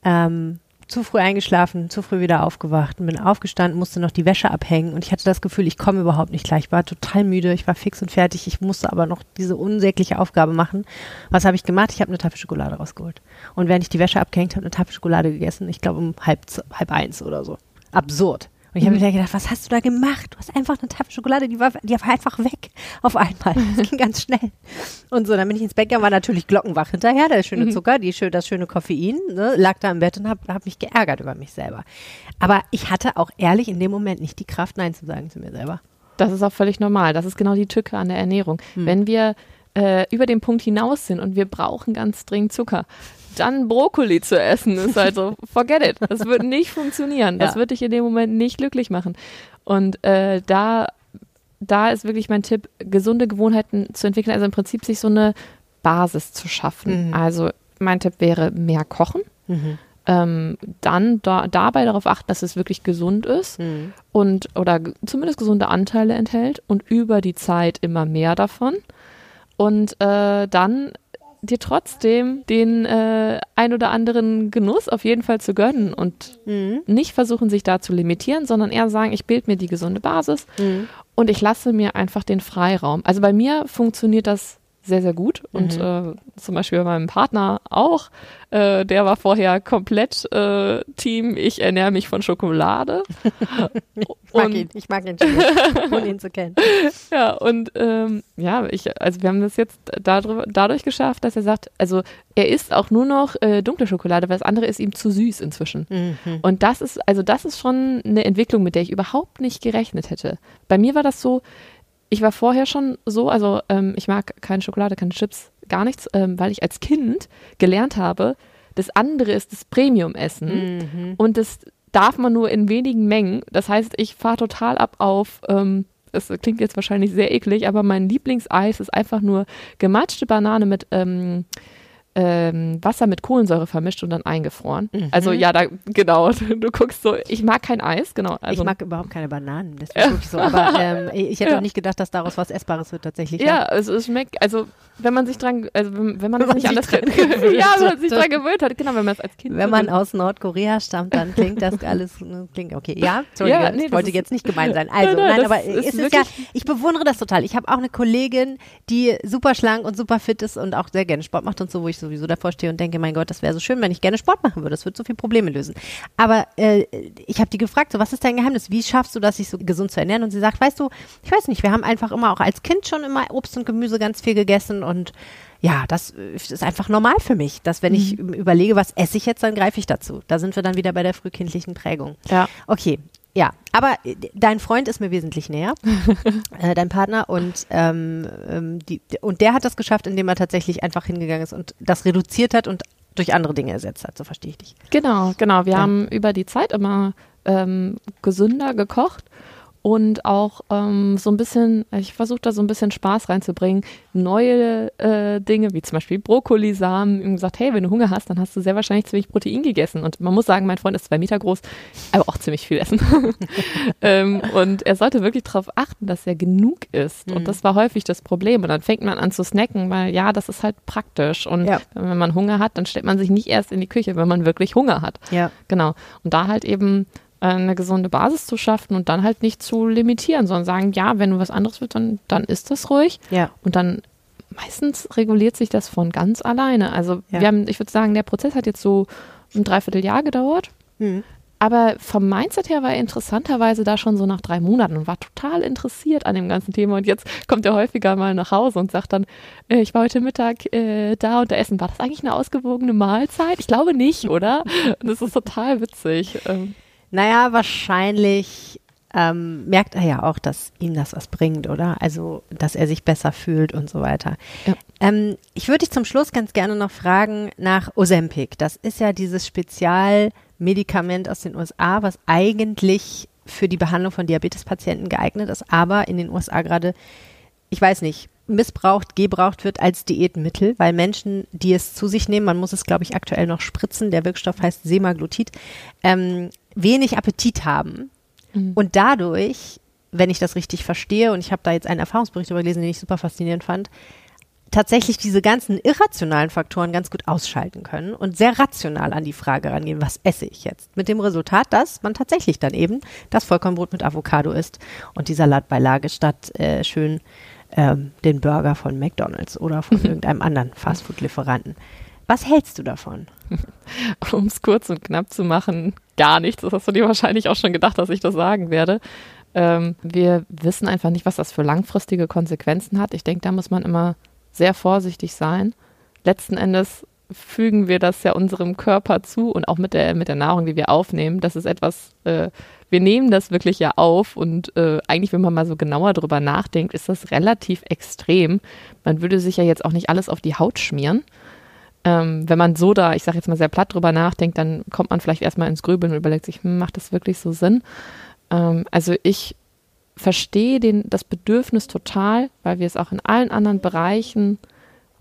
ähm, zu früh eingeschlafen, zu früh wieder aufgewacht und bin aufgestanden, musste noch die Wäsche abhängen und ich hatte das Gefühl, ich komme überhaupt nicht klar. Ich war total müde, ich war fix und fertig, ich musste aber noch diese unsägliche Aufgabe machen. Was habe ich gemacht? Ich habe eine Tafel Schokolade rausgeholt. Und während ich die Wäsche abgehängt habe, eine Tafel Schokolade gegessen, ich glaube um halb, halb eins oder so. Absurd. Und ich habe mir gedacht, was hast du da gemacht? Du hast einfach eine Tafel Schokolade, die war, die war einfach weg auf einmal. Das ging ganz schnell. Und so, dann bin ich ins Bett gegangen, war natürlich glockenwach hinterher, der schöne Zucker, die, das schöne Koffein, ne, lag da im Bett und habe hab mich geärgert über mich selber. Aber ich hatte auch ehrlich in dem Moment nicht die Kraft, Nein zu sagen zu mir selber. Das ist auch völlig normal. Das ist genau die Tücke an der Ernährung. Hm. Wenn wir äh, über den Punkt hinaus sind und wir brauchen ganz dringend Zucker, dann Brokkoli zu essen ist halt so, forget it. Das wird nicht funktionieren. Das ja. wird dich in dem Moment nicht glücklich machen. Und äh, da, da ist wirklich mein Tipp, gesunde Gewohnheiten zu entwickeln. Also im Prinzip sich so eine Basis zu schaffen. Mhm. Also mein Tipp wäre mehr kochen. Mhm. Ähm, dann da, dabei darauf achten, dass es wirklich gesund ist mhm. und oder zumindest gesunde Anteile enthält und über die Zeit immer mehr davon. Und äh, dann dir trotzdem den äh, ein oder anderen Genuss auf jeden Fall zu gönnen und mhm. nicht versuchen, sich da zu limitieren, sondern eher sagen, ich bilde mir die gesunde Basis mhm. und ich lasse mir einfach den Freiraum. Also bei mir funktioniert das sehr, sehr gut. Und mhm. äh, zum Beispiel bei meinem Partner auch. Äh, der war vorher komplett äh, Team, ich ernähre mich von Schokolade. ich mag und, ihn, ich mag ihn schon, ohne ihn zu kennen. Ja, und ähm, ja, ich, also wir haben das jetzt dadurch, dadurch geschafft, dass er sagt, also er isst auch nur noch äh, dunkle Schokolade, weil das andere ist ihm zu süß inzwischen. Mhm. Und das ist, also das ist schon eine Entwicklung, mit der ich überhaupt nicht gerechnet hätte. Bei mir war das so, ich war vorher schon so, also ähm, ich mag keine Schokolade, keine Chips, gar nichts, ähm, weil ich als Kind gelernt habe, das andere ist das Premium-Essen mhm. und das darf man nur in wenigen Mengen. Das heißt, ich fahre total ab auf, ähm, das klingt jetzt wahrscheinlich sehr eklig, aber mein Lieblingseis ist einfach nur gematschte Banane mit ähm, ähm, Wasser mit Kohlensäure vermischt und dann eingefroren. Mhm. Also ja, da genau. Du guckst so. Ich mag kein Eis, genau. Also, ich mag überhaupt keine Bananen. Das ist wirklich so. Aber ähm, ich hätte ja. auch nicht gedacht, dass daraus was Essbares wird tatsächlich. Ja, ja. Also es schmeckt. Also wenn man sich dran, also wenn, wenn man das nicht anders kennt, ja, wenn man sich dran gewöhnt hat, genau, wenn man es als Kind. Wenn man aus Nordkorea stammt, dann klingt das alles klingt okay. Ja, Entschuldigung, ja, nee, wollte jetzt nicht gemein sein. Also nein, nein aber ist es ja. Ich bewundere das total. Ich habe auch eine Kollegin, die super schlank und super fit ist und auch sehr gerne Sport macht und so, wo ich sowieso davor stehe und denke, mein Gott, das wäre so schön, wenn ich gerne Sport machen würde. Das würde so viele Probleme lösen. Aber äh, ich habe die gefragt, so, was ist dein Geheimnis? Wie schaffst du das, sich so gesund zu ernähren? Und sie sagt, weißt du, ich weiß nicht, wir haben einfach immer auch als Kind schon immer Obst und Gemüse ganz viel gegessen und ja, das ist einfach normal für mich, dass wenn ich mhm. überlege, was esse ich jetzt, dann greife ich dazu. Da sind wir dann wieder bei der frühkindlichen Prägung. Ja. Okay, ja, aber äh, dein Freund ist mir wesentlich näher, äh, dein Partner und ähm, ähm, die, und der hat das geschafft, indem er tatsächlich einfach hingegangen ist und das reduziert hat und durch andere Dinge ersetzt hat. So verstehe ich dich. Genau, genau. Wir ja. haben über die Zeit immer ähm, gesünder gekocht und auch ähm, so ein bisschen, ich versuche da so ein bisschen Spaß reinzubringen, neue äh, Dinge, wie zum Beispiel Brokkolisamen, ihm gesagt, hey, wenn du Hunger hast, dann hast du sehr wahrscheinlich ziemlich Protein gegessen. Und man muss sagen, mein Freund ist zwei Meter groß, aber auch ziemlich viel essen. ähm, und er sollte wirklich darauf achten, dass er genug isst. Mhm. Und das war häufig das Problem. Und dann fängt man an zu snacken, weil ja, das ist halt praktisch. Und ja. wenn man Hunger hat, dann stellt man sich nicht erst in die Küche, wenn man wirklich Hunger hat. Ja. Genau. Und da halt eben eine gesunde Basis zu schaffen und dann halt nicht zu limitieren, sondern sagen, ja, wenn du was anderes willst, dann, dann ist das ruhig. Ja. Und dann meistens reguliert sich das von ganz alleine. Also ja. wir haben, ich würde sagen, der Prozess hat jetzt so ein Dreivierteljahr gedauert. Mhm. Aber vom Mindset her war er interessanterweise da schon so nach drei Monaten und war total interessiert an dem ganzen Thema. Und jetzt kommt er häufiger mal nach Hause und sagt dann, äh, ich war heute Mittag äh, da und da essen. War das eigentlich eine ausgewogene Mahlzeit? Ich glaube nicht, oder? Und das ist total witzig. Ähm. Naja, wahrscheinlich ähm, merkt er ja auch, dass ihm das was bringt, oder? Also, dass er sich besser fühlt und so weiter. Ja. Ähm, ich würde dich zum Schluss ganz gerne noch fragen nach Ozempic. Das ist ja dieses Spezialmedikament aus den USA, was eigentlich für die Behandlung von Diabetespatienten geeignet ist, aber in den USA gerade, ich weiß nicht, missbraucht, gebraucht wird als Diätmittel, weil Menschen, die es zu sich nehmen, man muss es, glaube ich, aktuell noch spritzen, der Wirkstoff heißt Semaglutid, ähm, wenig Appetit haben mhm. und dadurch, wenn ich das richtig verstehe, und ich habe da jetzt einen Erfahrungsbericht darüber gelesen, den ich super faszinierend fand, tatsächlich diese ganzen irrationalen Faktoren ganz gut ausschalten können und sehr rational an die Frage rangehen, was esse ich jetzt? Mit dem Resultat, dass man tatsächlich dann eben das Vollkornbrot mit Avocado isst und die Salatbeilage statt äh, schön ähm, den Burger von McDonald's oder von irgendeinem anderen Fastfood-Lieferanten. Was hältst du davon? um es kurz und knapp zu machen, gar nichts. Das hast du dir wahrscheinlich auch schon gedacht, dass ich das sagen werde. Ähm, wir wissen einfach nicht, was das für langfristige Konsequenzen hat. Ich denke, da muss man immer sehr vorsichtig sein. Letzten Endes fügen wir das ja unserem Körper zu und auch mit der, mit der Nahrung, die wir aufnehmen. Das ist etwas, äh, wir nehmen das wirklich ja auf und äh, eigentlich, wenn man mal so genauer drüber nachdenkt, ist das relativ extrem. Man würde sich ja jetzt auch nicht alles auf die Haut schmieren. Ähm, wenn man so da, ich sage jetzt mal sehr platt drüber nachdenkt, dann kommt man vielleicht erstmal ins Grübeln und überlegt sich, hm, macht das wirklich so Sinn? Ähm, also ich verstehe den, das Bedürfnis total, weil wir es auch in allen anderen Bereichen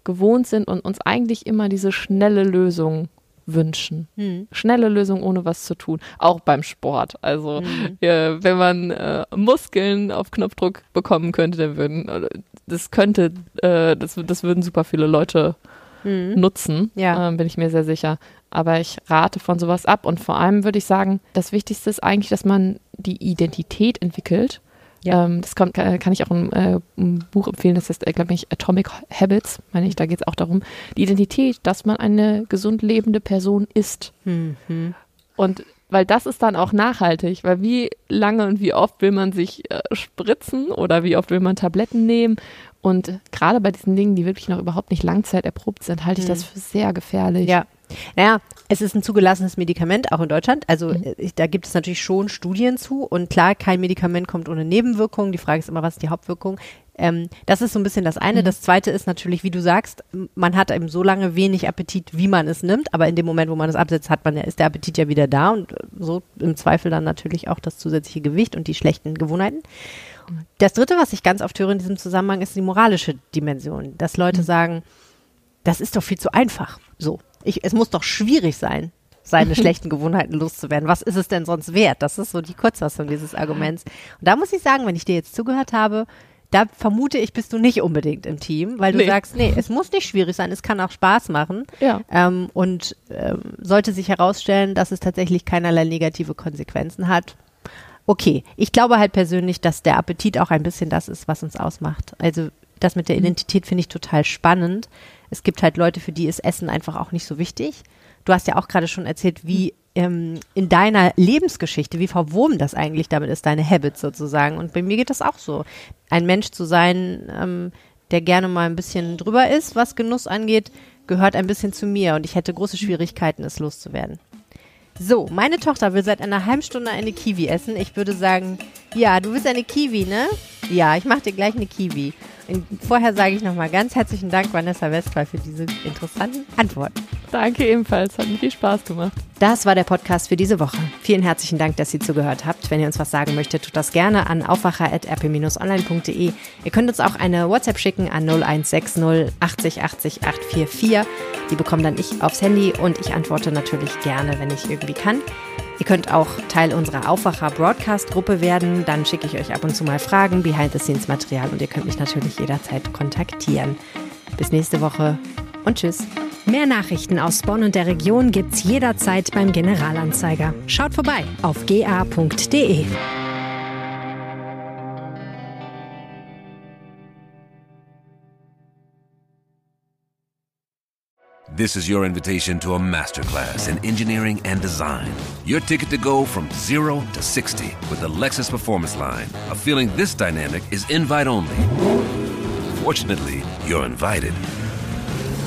gewohnt sind und uns eigentlich immer diese schnelle Lösung wünschen. Hm. Schnelle Lösung ohne was zu tun. Auch beim Sport. Also hm. äh, wenn man äh, Muskeln auf Knopfdruck bekommen könnte, dann würden das könnte, äh, das, das würden super viele Leute mhm. nutzen, ja. ähm, bin ich mir sehr sicher. Aber ich rate von sowas ab und vor allem würde ich sagen, das Wichtigste ist eigentlich, dass man die Identität entwickelt. Ja. Ähm, das kommt, kann ich auch ein, äh, ein Buch empfehlen, das heißt, äh, glaube ich, Atomic Habits, meine ich, da geht es auch darum, die Identität, dass man eine gesund lebende Person ist. Mhm. Und weil das ist dann auch nachhaltig, weil wie lange und wie oft will man sich äh, spritzen oder wie oft will man Tabletten nehmen und gerade bei diesen Dingen, die wirklich noch überhaupt nicht langzeiterprobt sind, halte ich das mhm. für sehr gefährlich. Ja. Naja, es ist ein zugelassenes Medikament, auch in Deutschland. Also mhm. Äh, da gibt es natürlich schon Studien zu. Und klar, kein Medikament kommt ohne Nebenwirkungen. Die Frage ist immer, was ist die Hauptwirkung? Ähm, das ist so ein bisschen das eine. Mhm. Das zweite ist natürlich, wie du sagst, man hat eben so lange wenig Appetit, wie man es nimmt. Aber in dem Moment, wo man es absetzt, hat man, ist der Appetit ja wieder da. Und so im Zweifel dann natürlich auch das zusätzliche Gewicht und die schlechten Gewohnheiten. Das Dritte, was ich ganz oft höre in diesem Zusammenhang, ist die moralische Dimension. Dass Leute mhm. sagen, das ist doch viel zu einfach. So. Ich, es muss doch schwierig sein, seine schlechten Gewohnheiten loszuwerden. Was ist es denn sonst wert? Das ist so die Kurzfassung dieses Arguments. Und da muss ich sagen, wenn ich dir jetzt zugehört habe, da vermute ich, bist du nicht unbedingt im Team, weil du nee. sagst, nee, es muss nicht schwierig sein, es kann auch Spaß machen. Ja. Ähm, und ähm, sollte sich herausstellen, dass es tatsächlich keinerlei negative Konsequenzen hat, okay. Ich glaube halt persönlich, dass der Appetit auch ein bisschen das ist, was uns ausmacht. Also das mit der mhm. Identität finde ich total spannend. Es gibt halt Leute, für die ist Essen einfach auch nicht so wichtig. Du hast ja auch gerade schon erzählt, wie ähm, in deiner Lebensgeschichte, wie verwoben das eigentlich damit ist, deine Habits sozusagen. Und bei mir geht das auch so. Ein Mensch zu sein, ähm, der gerne mal ein bisschen drüber ist, was Genuss angeht, gehört ein bisschen zu mir. Und ich hätte große Schwierigkeiten, es loszuwerden. So, meine Tochter will seit einer halben Stunde eine Kiwi essen. Ich würde sagen, ja, du willst eine Kiwi, ne? Ja, ich mache dir gleich eine Kiwi. Vorher sage ich nochmal ganz herzlichen Dank, Vanessa Westphal, für diese interessanten Antworten. Danke ebenfalls, hat mir viel Spaß gemacht. Das war der Podcast für diese Woche. Vielen herzlichen Dank, dass ihr zugehört habt. Wenn ihr uns was sagen möchtet, tut das gerne an aufwacher.rp-online.de. Ihr könnt uns auch eine WhatsApp schicken an 0160 80 80 844. Die bekomme dann ich aufs Handy und ich antworte natürlich gerne, wenn ich irgendwie kann. Ihr könnt auch Teil unserer Aufwacher-Broadcast-Gruppe werden. Dann schicke ich euch ab und zu mal Fragen, Behind-the-Scenes-Material und ihr könnt mich natürlich jederzeit kontaktieren. Bis nächste Woche und tschüss. Mehr Nachrichten aus Bonn und der Region gibt's jederzeit beim Generalanzeiger. Schaut vorbei auf ga.de. This is your invitation to a masterclass in engineering and design. Your ticket to go from zero to 60 with the Lexus Performance Line. A feeling this dynamic is invite only. Fortunately, you're invited.